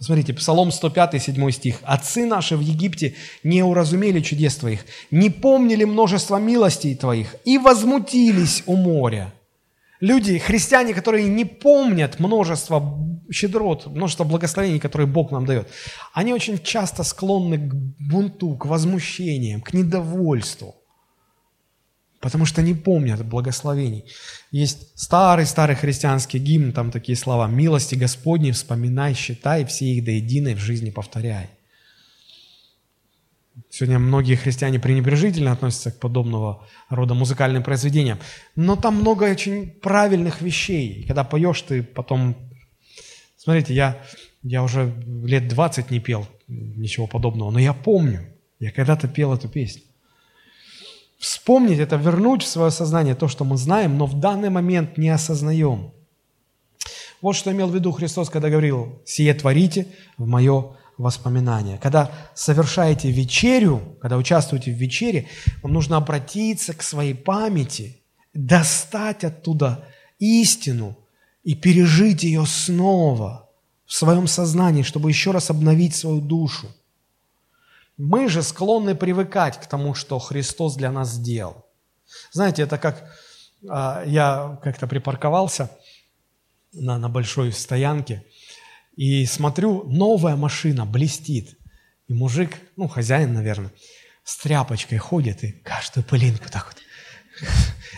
Смотрите, Псалом 105, 7 стих. «Отцы наши в Египте не уразумели чудес Твоих, не помнили множество милостей Твоих и возмутились у моря». Люди, христиане, которые не помнят множество щедрот, множество благословений, которые Бог нам дает, они очень часто склонны к бунту, к возмущениям, к недовольству, потому что не помнят благословений. Есть старый-старый христианский гимн, там такие слова «Милости Господни вспоминай, считай, все их до единой в жизни повторяй». Сегодня многие христиане пренебрежительно относятся к подобного рода музыкальным произведениям. Но там много очень правильных вещей. Когда поешь, ты потом... Смотрите, я, я уже лет 20 не пел ничего подобного, но я помню, я когда-то пел эту песню. Вспомнить это, вернуть в свое сознание то, что мы знаем, но в данный момент не осознаем. Вот что имел в виду Христос, когда говорил, «Сие творите в мое воспоминания. Когда совершаете вечерю, когда участвуете в вечере, вам нужно обратиться к своей памяти, достать оттуда истину и пережить ее снова в своем сознании, чтобы еще раз обновить свою душу. Мы же склонны привыкать к тому, что Христос для нас сделал. Знаете, это как а, я как-то припарковался на, на большой стоянке, и смотрю, новая машина блестит. И мужик, ну, хозяин, наверное, с тряпочкой ходит и каждую пылинку так вот.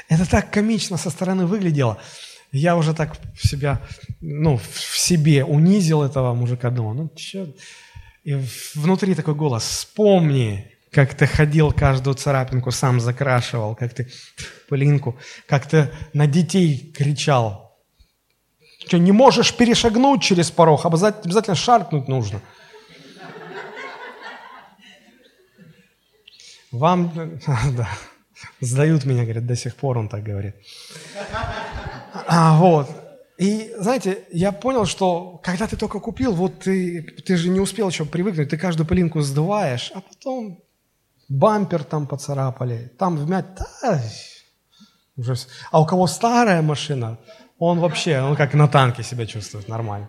Это так комично со стороны выглядело. Я уже так себя, ну, в себе унизил этого мужика, думал, ну, что? И внутри такой голос, вспомни, как ты ходил каждую царапинку, сам закрашивал, как ты пылинку, как ты на детей кричал, что, не можешь перешагнуть через порог, обязательно шаркнуть нужно. Вам, да, сдают меня, говорят, до сих пор он так говорит. А, вот. И, знаете, я понял, что когда ты только купил, вот ты, ты же не успел еще привыкнуть, ты каждую пылинку сдуваешь, а потом бампер там поцарапали, там вмять, да, уже. А у кого старая машина, он вообще, он как на танке себя чувствует нормально.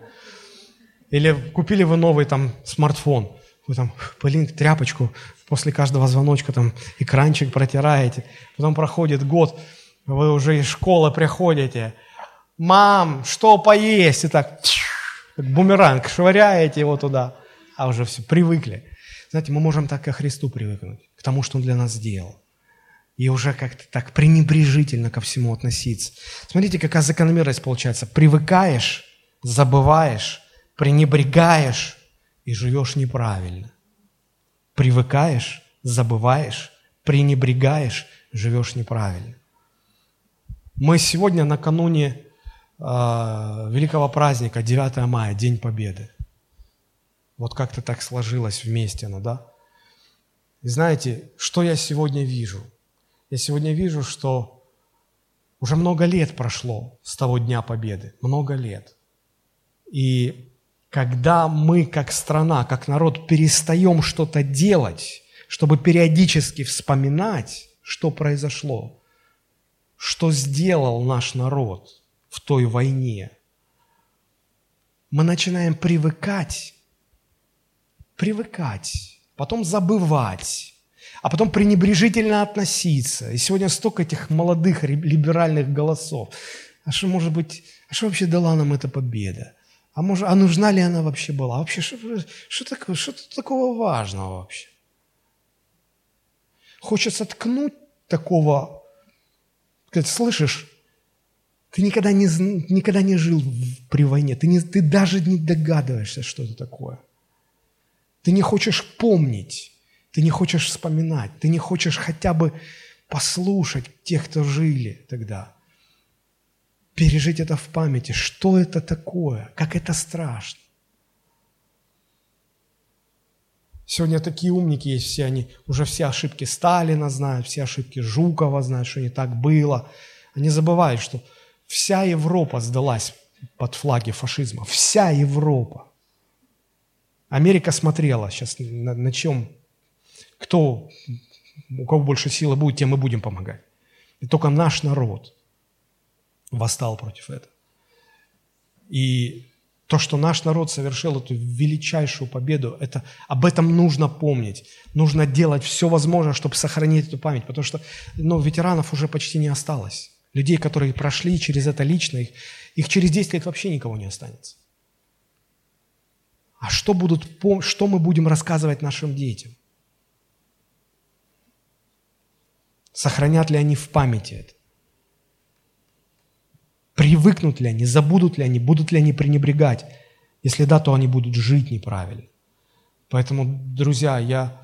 Или купили вы новый там смартфон, вы там пылинг, тряпочку, после каждого звоночка там экранчик протираете, потом проходит год, вы уже из школы приходите, мам, что поесть? И так, как бумеранг, швыряете его туда, а уже все, привыкли. Знаете, мы можем так и к Христу привыкнуть, к тому, что Он для нас сделал и уже как-то так пренебрежительно ко всему относиться. Смотрите, какая закономерность получается. Привыкаешь, забываешь, пренебрегаешь и живешь неправильно. Привыкаешь, забываешь, пренебрегаешь, живешь неправильно. Мы сегодня накануне э, великого праздника, 9 мая, День Победы. Вот как-то так сложилось вместе, ну да? И знаете, что я сегодня вижу? Я сегодня вижу, что уже много лет прошло с того Дня Победы, много лет. И когда мы, как страна, как народ, перестаем что-то делать, чтобы периодически вспоминать, что произошло, что сделал наш народ в той войне, мы начинаем привыкать, привыкать, потом забывать, а потом пренебрежительно относиться. И сегодня столько этих молодых либеральных голосов. А что может быть, а что вообще дала нам эта победа? А, может, а нужна ли она вообще была? А вообще, что, что, такое, что такого важного вообще? Хочется ткнуть такого, сказать, слышишь, ты никогда не, никогда не жил при войне, ты, не, ты даже не догадываешься, что это такое. Ты не хочешь помнить, ты не хочешь вспоминать, ты не хочешь хотя бы послушать тех, кто жили тогда. Пережить это в памяти, что это такое, как это страшно. Сегодня такие умники есть, все они, уже все ошибки Сталина знают, все ошибки Жукова знают, что не так было. Они забывают, что вся Европа сдалась под флаги фашизма. Вся Европа. Америка смотрела сейчас на, на чем, кто, у кого больше силы будет, тем мы будем помогать. И только наш народ восстал против этого. И то, что наш народ совершил эту величайшую победу, это, об этом нужно помнить. Нужно делать все возможное, чтобы сохранить эту память, потому что ну, ветеранов уже почти не осталось. Людей, которые прошли через это лично, их, их через 10 лет вообще никого не останется. А что, будут, что мы будем рассказывать нашим детям? Сохранят ли они в памяти это? Привыкнут ли они, забудут ли они, будут ли они пренебрегать? Если да, то они будут жить неправильно. Поэтому, друзья, я,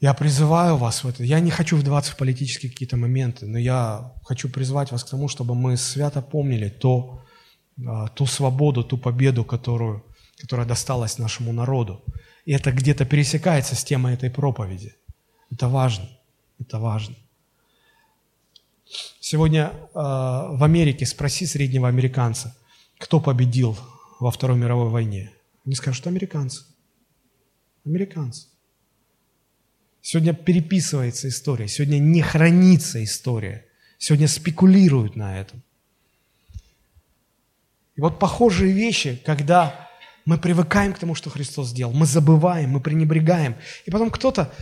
я призываю вас в это. Я не хочу вдаваться в политические какие-то моменты, но я хочу призвать вас к тому, чтобы мы свято помнили то, а, ту свободу, ту победу, которую которая досталась нашему народу. И это где-то пересекается с темой этой проповеди. Это важно. Это важно. Сегодня э, в Америке спроси среднего американца, кто победил во Второй мировой войне. Они скажут, американцы. Американцы. Сегодня переписывается история, сегодня не хранится история, сегодня спекулируют на этом. И вот похожие вещи, когда мы привыкаем к тому, что Христос сделал. Мы забываем, мы пренебрегаем. И потом кто-то,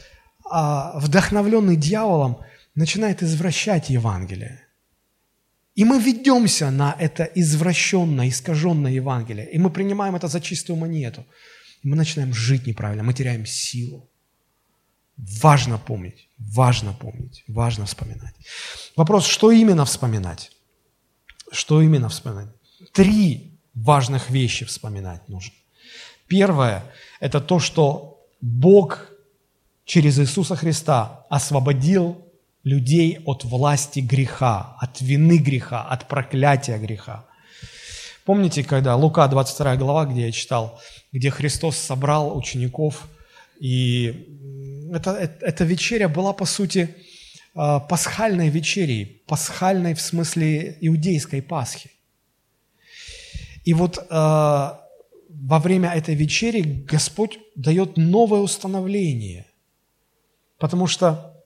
вдохновленный дьяволом, начинает извращать Евангелие. И мы ведемся на это извращенное, искаженное Евангелие. И мы принимаем это за чистую монету. И мы начинаем жить неправильно, мы теряем силу. Важно помнить, важно помнить, важно вспоминать. Вопрос, что именно вспоминать? Что именно вспоминать? Три важных вещей вспоминать нужно. Первое – это то, что Бог через Иисуса Христа освободил людей от власти греха, от вины греха, от проклятия греха. Помните, когда Лука, 22 глава, где я читал, где Христос собрал учеников, и это, эта вечеря была, по сути, а, пасхальной вечерей, пасхальной в смысле иудейской Пасхи. И вот э, во время этой вечери Господь дает новое установление, потому что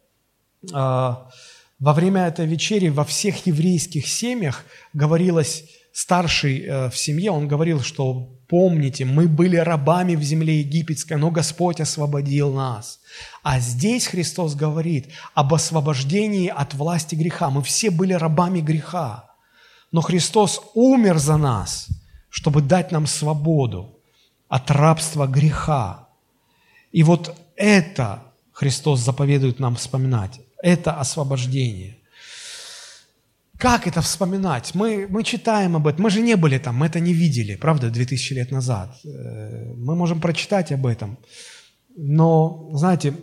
э, во время этой вечери во всех еврейских семьях говорилось, старший э, в семье, он говорил, что помните, мы были рабами в земле египетской, но Господь освободил нас. А здесь Христос говорит об освобождении от власти греха. Мы все были рабами греха, но Христос умер за нас – чтобы дать нам свободу от рабства греха. И вот это Христос заповедует нам вспоминать. Это освобождение. Как это вспоминать? Мы, мы читаем об этом, мы же не были там, мы это не видели, правда, 2000 лет назад. Э, мы можем прочитать об этом. Но, знаете,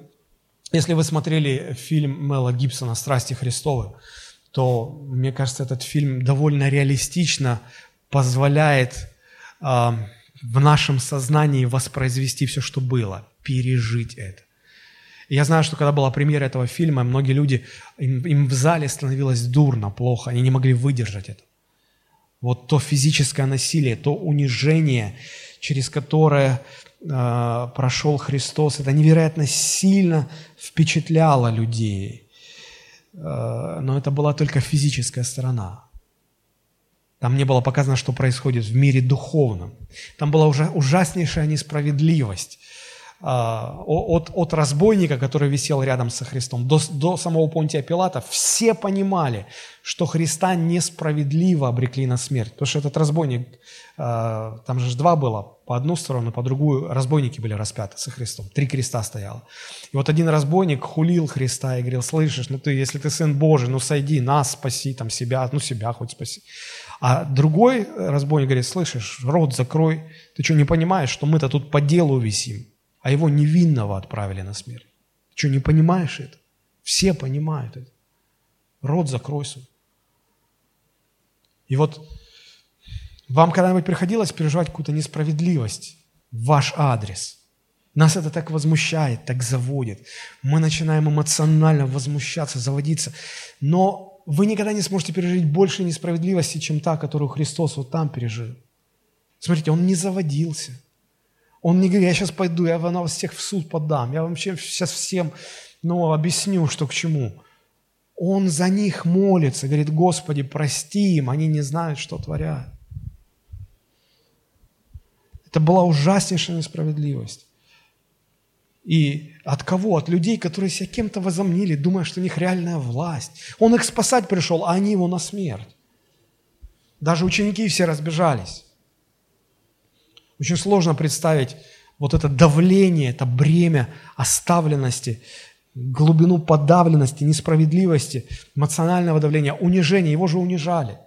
если вы смотрели фильм Мела Гибсона «Страсти Христовы», то, мне кажется, этот фильм довольно реалистично позволяет э, в нашем сознании воспроизвести все, что было, пережить это. Я знаю, что когда была премьера этого фильма, многие люди, им, им в зале становилось дурно, плохо, они не могли выдержать это. Вот то физическое насилие, то унижение, через которое э, прошел Христос, это невероятно сильно впечатляло людей. Э, но это была только физическая сторона. Там не было показано, что происходит в мире духовном. Там была уже ужаснейшая несправедливость от, от разбойника, который висел рядом со Христом, до, до самого Понтия Пилата, все понимали, что Христа несправедливо обрекли на смерть. Потому что этот разбойник, а, там же два было, по одну сторону, по другую, разбойники были распяты со Христом. Три креста стояло. И вот один разбойник хулил Христа и говорил, слышишь, ну ты, если ты Сын Божий, ну сойди, нас спаси, там себя, ну себя хоть спаси. А другой разбойник говорит, слышишь, рот закрой, ты что, не понимаешь, что мы-то тут по делу висим? А его невинного отправили на смерть. Ты что, не понимаешь это? Все понимают это. Рот закрой свой. И вот вам когда-нибудь приходилось переживать какую-то несправедливость в ваш адрес? Нас это так возмущает, так заводит. Мы начинаем эмоционально возмущаться, заводиться. Но вы никогда не сможете пережить больше несправедливости, чем та, которую Христос вот там пережил. Смотрите, Он не заводился – он не говорит, я сейчас пойду, я вас всех в суд подам, я вообще сейчас всем ну, объясню, что к чему. Он за них молится, говорит, Господи, прости им, они не знают, что творят. Это была ужаснейшая несправедливость. И от кого? От людей, которые себя кем-то возомнили, думая, что у них реальная власть. Он их спасать пришел, а они его на смерть. Даже ученики все разбежались. Очень сложно представить вот это давление, это бремя оставленности, глубину подавленности, несправедливости, эмоционального давления, унижения. Его же унижали.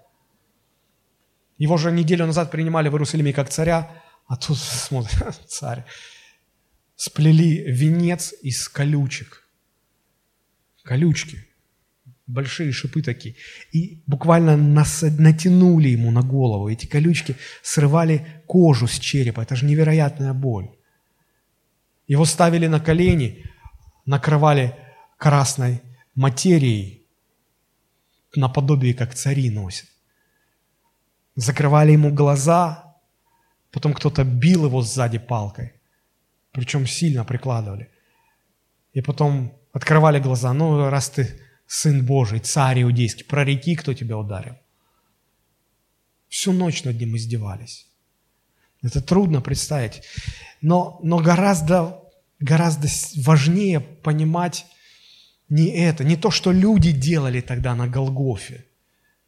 Его же неделю назад принимали в Иерусалиме как царя, а тут, смотрят, царь, сплели венец из колючек. Колючки большие шипы такие, и буквально нас, натянули ему на голову. Эти колючки срывали кожу с черепа. Это же невероятная боль. Его ставили на колени, накрывали красной материей, наподобие, как цари носят. Закрывали ему глаза, потом кто-то бил его сзади палкой, причем сильно прикладывали. И потом открывали глаза, ну, раз ты Сын Божий, царь иудейский, прореки, кто тебя ударил. Всю ночь над ним издевались. Это трудно представить. Но, но гораздо, гораздо важнее понимать не это, не то, что люди делали тогда на Голгофе.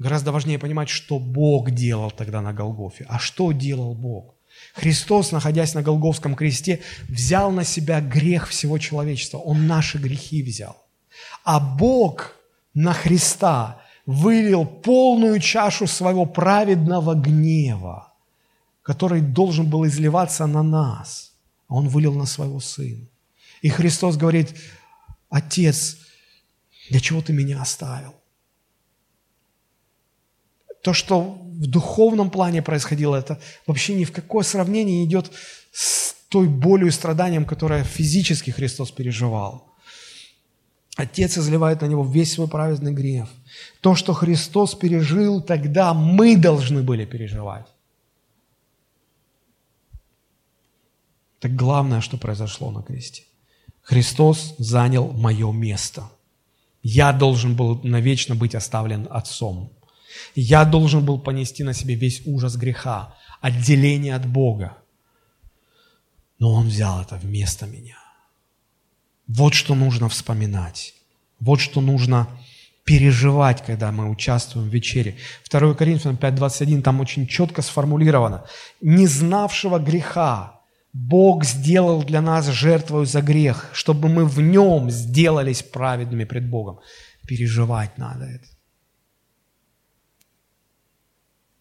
Гораздо важнее понимать, что Бог делал тогда на Голгофе. А что делал Бог? Христос, находясь на Голговском кресте, взял на себя грех всего человечества. Он наши грехи взял. А Бог на Христа вылил полную чашу своего праведного гнева, который должен был изливаться на нас, а Он вылил на своего Сына. И Христос говорит, Отец, для чего ты меня оставил? То, что в духовном плане происходило, это вообще ни в какое сравнение идет с той болью и страданием, которое физически Христос переживал – Отец изливает на него весь свой праведный гнев. То, что Христос пережил тогда, мы должны были переживать. Так главное, что произошло на кресте. Христос занял мое место. Я должен был навечно быть оставлен Отцом. Я должен был понести на себе весь ужас греха, отделение от Бога. Но Он взял это вместо меня. Вот что нужно вспоминать. Вот что нужно переживать, когда мы участвуем в вечере. 2 Коринфянам 5.21, там очень четко сформулировано. «Не знавшего греха Бог сделал для нас жертвою за грех, чтобы мы в нем сделались праведными пред Богом». Переживать надо это.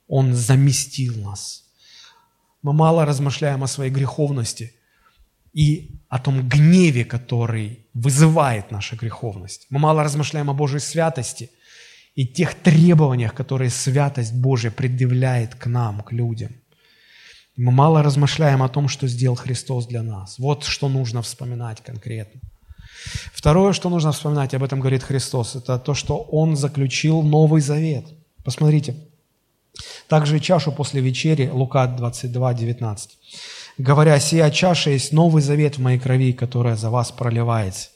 Он заместил нас. Мы мало размышляем о своей греховности и о том гневе, который вызывает наша греховность. Мы мало размышляем о Божьей святости и тех требованиях, которые святость Божья предъявляет к нам, к людям. Мы мало размышляем о том, что сделал Христос для нас. Вот что нужно вспоминать конкретно. Второе, что нужно вспоминать, об этом говорит Христос, это то, что Он заключил Новый Завет. Посмотрите. Также и чашу после вечери, Лука 22, 19. Говоря, «Сия чаша есть Новый Завет в моей крови, которая за вас проливается».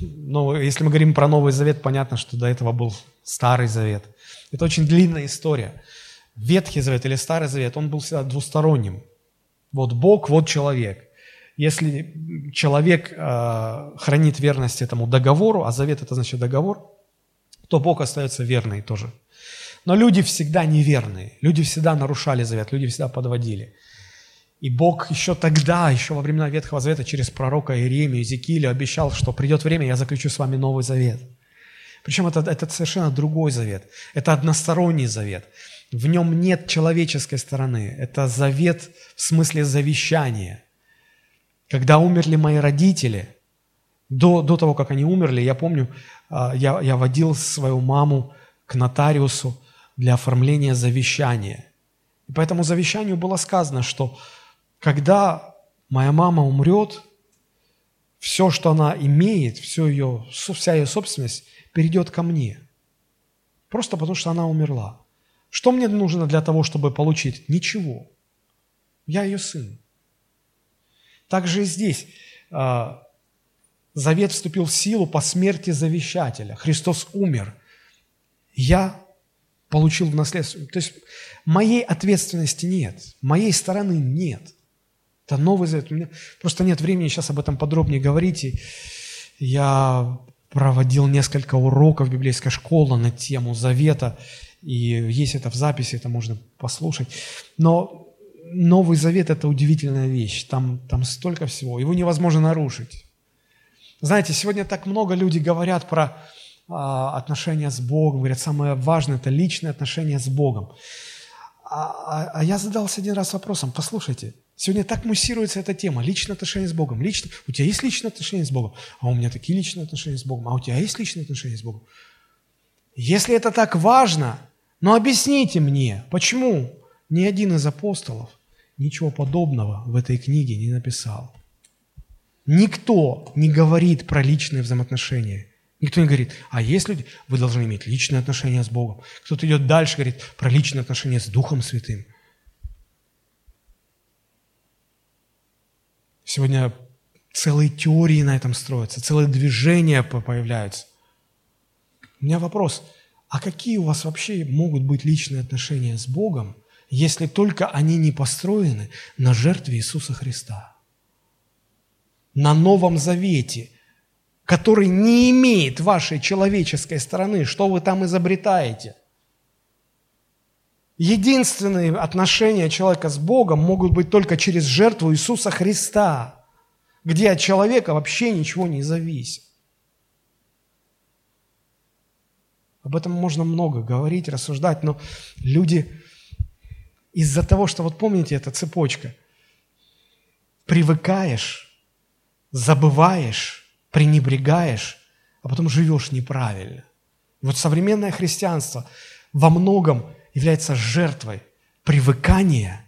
Ну, если мы говорим про Новый Завет, понятно, что до этого был Старый Завет. Это очень длинная история. Ветхий Завет или Старый Завет, он был всегда двусторонним. Вот Бог, вот человек. Если человек э, хранит верность этому договору, а завет это значит договор, то Бог остается верный тоже. Но люди всегда неверные, люди всегда нарушали завет, люди всегда подводили. И Бог еще тогда, еще во времена Ветхого Завета, через пророка Иеремию, Иезекииля обещал, что придет время, я заключу с вами новый завет. Причем это, это совершенно другой завет. Это односторонний завет. В нем нет человеческой стороны. Это завет в смысле завещания – когда умерли мои родители, до, до того, как они умерли, я помню, а, я, я водил свою маму к нотариусу для оформления завещания. И по этому завещанию было сказано, что когда моя мама умрет, все, что она имеет, все ее, вся ее собственность перейдет ко мне. Просто потому, что она умерла. Что мне нужно для того, чтобы получить? Ничего. Я ее сын. Также и здесь а, завет вступил в силу по смерти завещателя. Христос умер. Я получил в наследство. То есть моей ответственности нет, моей стороны нет. Это Новый Завет. У меня просто нет времени сейчас об этом подробнее говорить. И я проводил несколько уроков библейской школы на тему Завета, и есть это в записи, это можно послушать. Но Новый Завет – это удивительная вещь. Там, там столько всего. Его невозможно нарушить. Знаете, сегодня так много людей говорят про а, отношения с Богом. Говорят, самое важное – это личные отношения с Богом. А, а, а я задался один раз вопросом. Послушайте, сегодня так муссируется эта тема. Личные отношения с Богом. Лично, у тебя есть личные отношения с Богом? А у меня такие личные отношения с Богом. А у тебя есть личные отношения с Богом? Если это так важно, ну объясните мне, почему ни один из апостолов ничего подобного в этой книге не написал. Никто не говорит про личные взаимоотношения. Никто не говорит, а есть люди, вы должны иметь личные отношения с Богом. Кто-то идет дальше, говорит про личные отношения с Духом Святым. Сегодня целые теории на этом строятся, целые движения появляются. У меня вопрос, а какие у вас вообще могут быть личные отношения с Богом, если только они не построены на жертве Иисуса Христа, на Новом Завете, который не имеет вашей человеческой стороны, что вы там изобретаете. Единственные отношения человека с Богом могут быть только через жертву Иисуса Христа, где от человека вообще ничего не зависит. Об этом можно много говорить, рассуждать, но люди из-за того, что, вот помните, эта цепочка, привыкаешь, забываешь, пренебрегаешь, а потом живешь неправильно. вот современное христианство во многом является жертвой привыкания,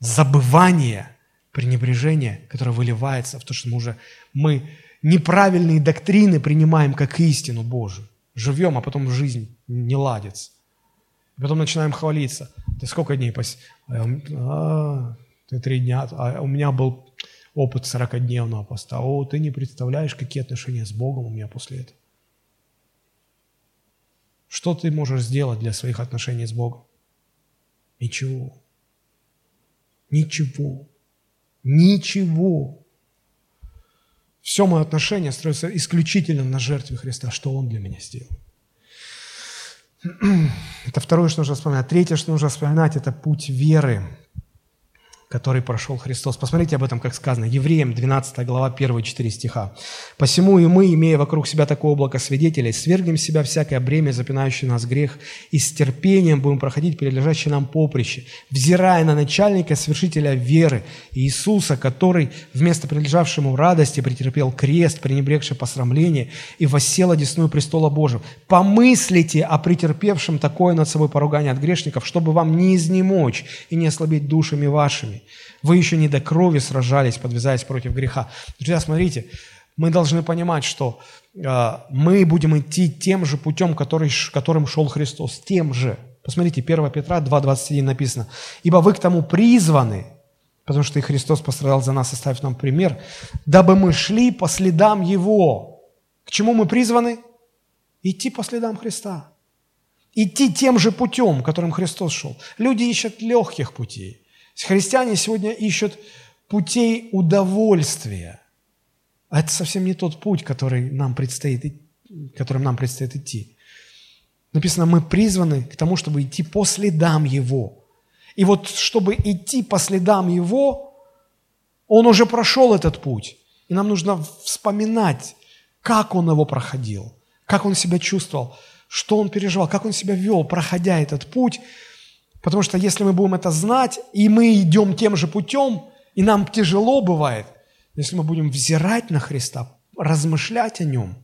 забывания, пренебрежения, которое выливается в то, что мы уже мы неправильные доктрины принимаем как истину Божию. Живем, а потом жизнь не ладится. Потом начинаем хвалиться. Ты сколько дней пос... А, ты три дня. А у меня был опыт 40-дневного поста. О, ты не представляешь, какие отношения с Богом у меня после этого. Что ты можешь сделать для своих отношений с Богом? Ничего. Ничего. Ничего. Все мое отношение строится исключительно на жертве Христа, что Он для меня сделал. Это второе, что нужно вспоминать. Третье, что нужно вспоминать, это путь веры, который прошел Христос. Посмотрите об этом, как сказано. Евреям 12 глава 1 4 стиха. «Посему и мы, имея вокруг себя такое облако свидетелей, свергнем с себя всякое бремя, запинающее нас грех, и с терпением будем проходить перележащее нам поприще, взирая на начальника, совершителя веры, Иисуса, который вместо прилежавшему радости претерпел крест, пренебрегший посрамление, и воссел одесную престола Божьего. Помыслите о претерпевшем такое над собой поругание от грешников, чтобы вам не изнемочь и не ослабеть душами вашими, вы еще не до крови сражались, подвязаясь против греха. Друзья, смотрите, мы должны понимать, что э, мы будем идти тем же путем, который, которым шел Христос, тем же. Посмотрите, 1 Петра 2,21 написано. «Ибо вы к тому призваны, потому что и Христос пострадал за нас, оставив нам пример, дабы мы шли по следам Его». К чему мы призваны? Идти по следам Христа. Идти тем же путем, которым Христос шел. Люди ищут легких путей. Христиане сегодня ищут путей удовольствия. А это совсем не тот путь, который нам предстоит, которым нам предстоит идти. Написано, мы призваны к тому, чтобы идти по следам Его. И вот, чтобы идти по следам Его, Он уже прошел этот путь. И нам нужно вспоминать, как Он его проходил, как Он себя чувствовал, что Он переживал, как Он себя вел, проходя этот путь – Потому что если мы будем это знать, и мы идем тем же путем, и нам тяжело бывает, если мы будем взирать на Христа, размышлять о Нем,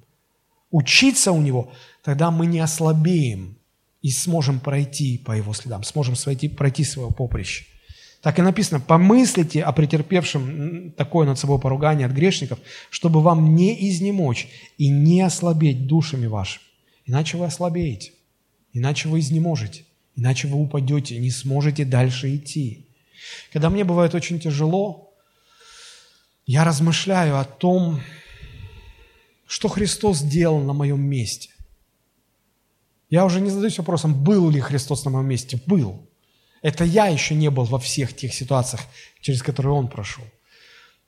учиться у Него, тогда мы не ослабеем и сможем пройти по Его следам, сможем пройти, пройти свое поприще. Так и написано, помыслите о претерпевшем такое над собой поругание от грешников, чтобы вам не изнемочь и не ослабеть душами вашими. Иначе вы ослабеете, иначе вы изнеможете. Иначе вы упадете, не сможете дальше идти. Когда мне бывает очень тяжело, я размышляю о том, что Христос делал на моем месте. Я уже не задаюсь вопросом, был ли Христос на моем месте. Был. Это я еще не был во всех тех ситуациях, через которые Он прошел.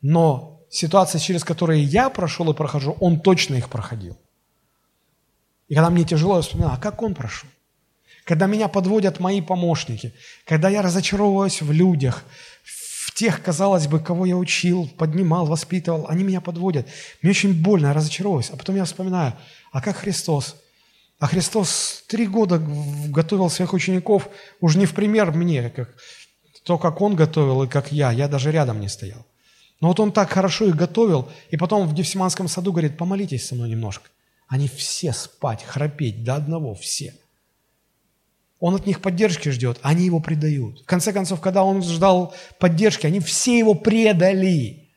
Но ситуации, через которые я прошел и прохожу, Он точно их проходил. И когда мне тяжело, я вспоминаю, а как Он прошел? Когда меня подводят мои помощники, когда я разочаровываюсь в людях, в тех, казалось бы, кого я учил, поднимал, воспитывал, они меня подводят. Мне очень больно, я разочаровываюсь. А потом я вспоминаю, а как Христос? А Христос три года готовил своих учеников, уже не в пример мне, как то, как Он готовил и как я, я даже рядом не стоял. Но вот Он так хорошо их готовил, и потом в Гефсиманском саду говорит, помолитесь со мной немножко. Они все спать, храпеть до одного, все – он от них поддержки ждет, они его предают. В конце концов, когда он ждал поддержки, они все его предали.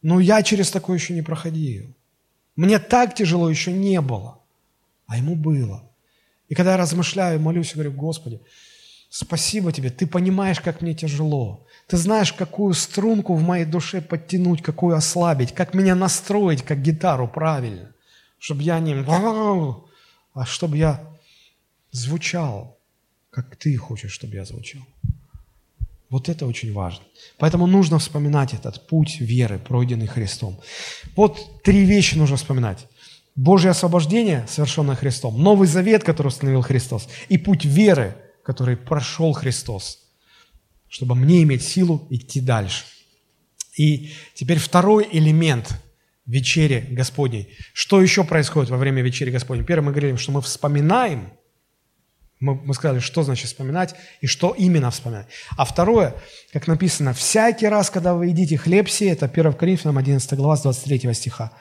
Но я через такое еще не проходил. Мне так тяжело еще не было, а ему было. И когда я размышляю, молюсь, говорю, Господи, спасибо Тебе, Ты понимаешь, как мне тяжело. Ты знаешь, какую струнку в моей душе подтянуть, какую ослабить, как меня настроить, как гитару правильно, чтобы я не... А чтобы я звучал, как ты хочешь, чтобы я звучал. Вот это очень важно. Поэтому нужно вспоминать этот путь веры, пройденный Христом. Вот три вещи нужно вспоминать. Божье освобождение, совершенное Христом, Новый Завет, который установил Христос, и путь веры, который прошел Христос, чтобы мне иметь силу идти дальше. И теперь второй элемент вечери Господней. Что еще происходит во время вечери Господней? Первое, мы говорим, что мы вспоминаем – мы, мы сказали, что значит вспоминать и что именно вспоминать. А второе, как написано, всякий раз, когда вы едите хлеб сей, это 1 Коринфянам 11 глава с 23 стиха,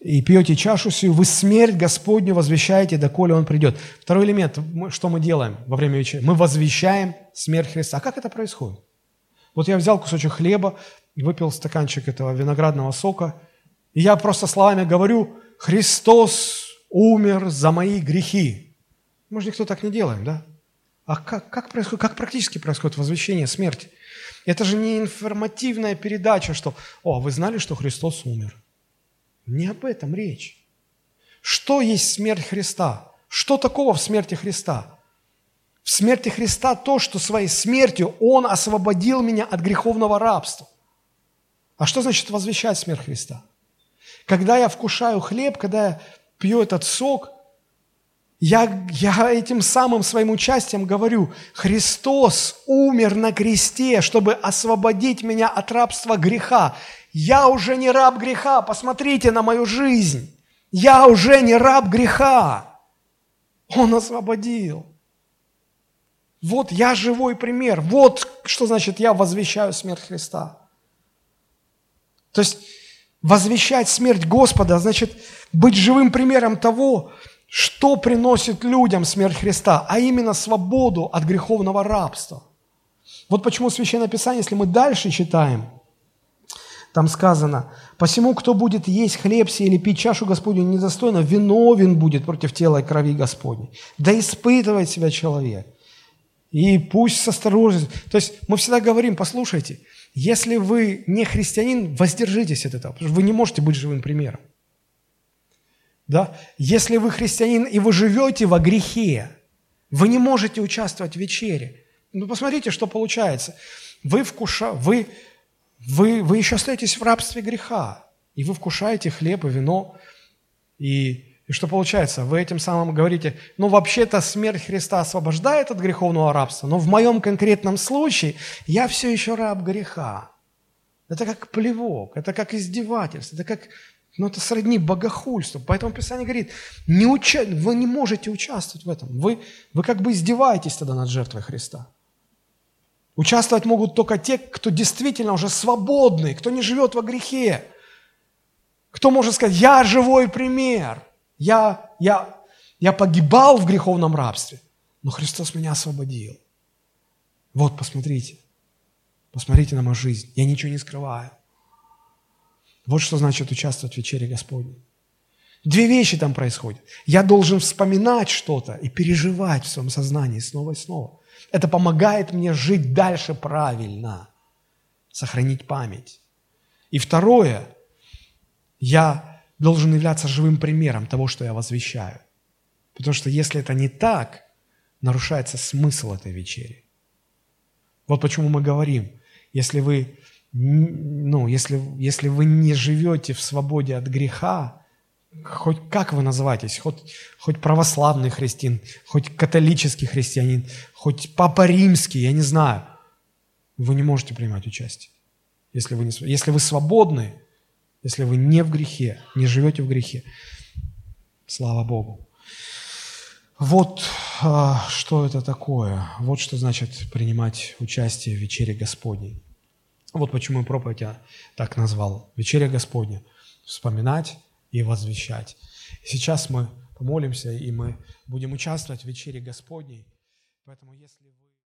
и пьете чашу сию, вы смерть Господню возвещаете, доколе Он придет. Второй элемент, что мы делаем во время вечери? Мы возвещаем смерть Христа. А как это происходит? Вот я взял кусочек хлеба, выпил стаканчик этого виноградного сока, и я просто словами говорю, Христос умер за мои грехи. Мы же никто так не делаем, да? А как, как, происходит, как практически происходит возвещение смерти? Это же не информативная передача, что «О, вы знали, что Христос умер?» Не об этом речь. Что есть смерть Христа? Что такого в смерти Христа? В смерти Христа то, что своей смертью Он освободил меня от греховного рабства. А что значит возвещать смерть Христа? Когда я вкушаю хлеб, когда я пью этот сок – Я, я этим самым своим участием говорю, Христос умер на кресте, чтобы освободить меня от рабства греха. Я уже не раб греха, посмотрите на мою жизнь. Я уже не раб греха. Он освободил. Вот я живой пример. Вот что значит я возвещаю смерть Христа. То есть возвещать смерть Господа значит быть живым примером того, что приносит людям смерть Христа, а именно свободу от греховного рабства. Вот почему Священное Писание, если мы дальше читаем, там сказано, «Посему, кто будет есть хлеб сей или пить чашу Господню недостойно, виновен будет против тела и крови Господней». Да испытывает себя человек. И пусть с осторожностью. То есть мы всегда говорим, послушайте, если вы не христианин, воздержитесь от этого, потому что вы не можете быть живым примером. Да? Если вы христианин и вы живете во грехе, вы не можете участвовать в вечере. Ну, посмотрите, что получается. Вы, вкуша... вы, вы, вы еще остаетесь в рабстве греха, и вы вкушаете хлеб и вино, и, и что получается? Вы этим самым говорите, ну, вообще-то смерть Христа освобождает от греховного рабства, но в моем конкретном случае я все еще раб греха. Это как плевок, это как издевательство, это как но это сродни богохульству. Поэтому Писание говорит, не уча... вы не можете участвовать в этом. Вы, вы как бы издеваетесь тогда над жертвой Христа. Участвовать могут только те, кто действительно уже свободный, кто не живет во грехе. Кто может сказать, я живой пример, я, я, я погибал в греховном рабстве, но Христос меня освободил. Вот, посмотрите, посмотрите на мою жизнь, я ничего не скрываю. Вот что значит участвовать в вечере Господней. Две вещи там происходят. Я должен вспоминать что-то и переживать в своем сознании снова и снова. Это помогает мне жить дальше правильно, сохранить память. И второе, я должен являться живым примером того, что я возвещаю. Потому что если это не так, нарушается смысл этой вечери. Вот почему мы говорим, если вы ну, если, если вы не живете в свободе от греха, хоть как вы называетесь, хоть, хоть православный христиан, хоть католический христианин, хоть папа римский, я не знаю, вы не можете принимать участие. Если вы, не, если вы свободны, если вы не в грехе, не живете в грехе, слава Богу. Вот а, что это такое. Вот что значит принимать участие в вечере Господней. Вот почему проповедь я так назвал. Вечеря Господня. Вспоминать и возвещать. Сейчас мы помолимся, и мы будем участвовать в вечере Господней. Поэтому если.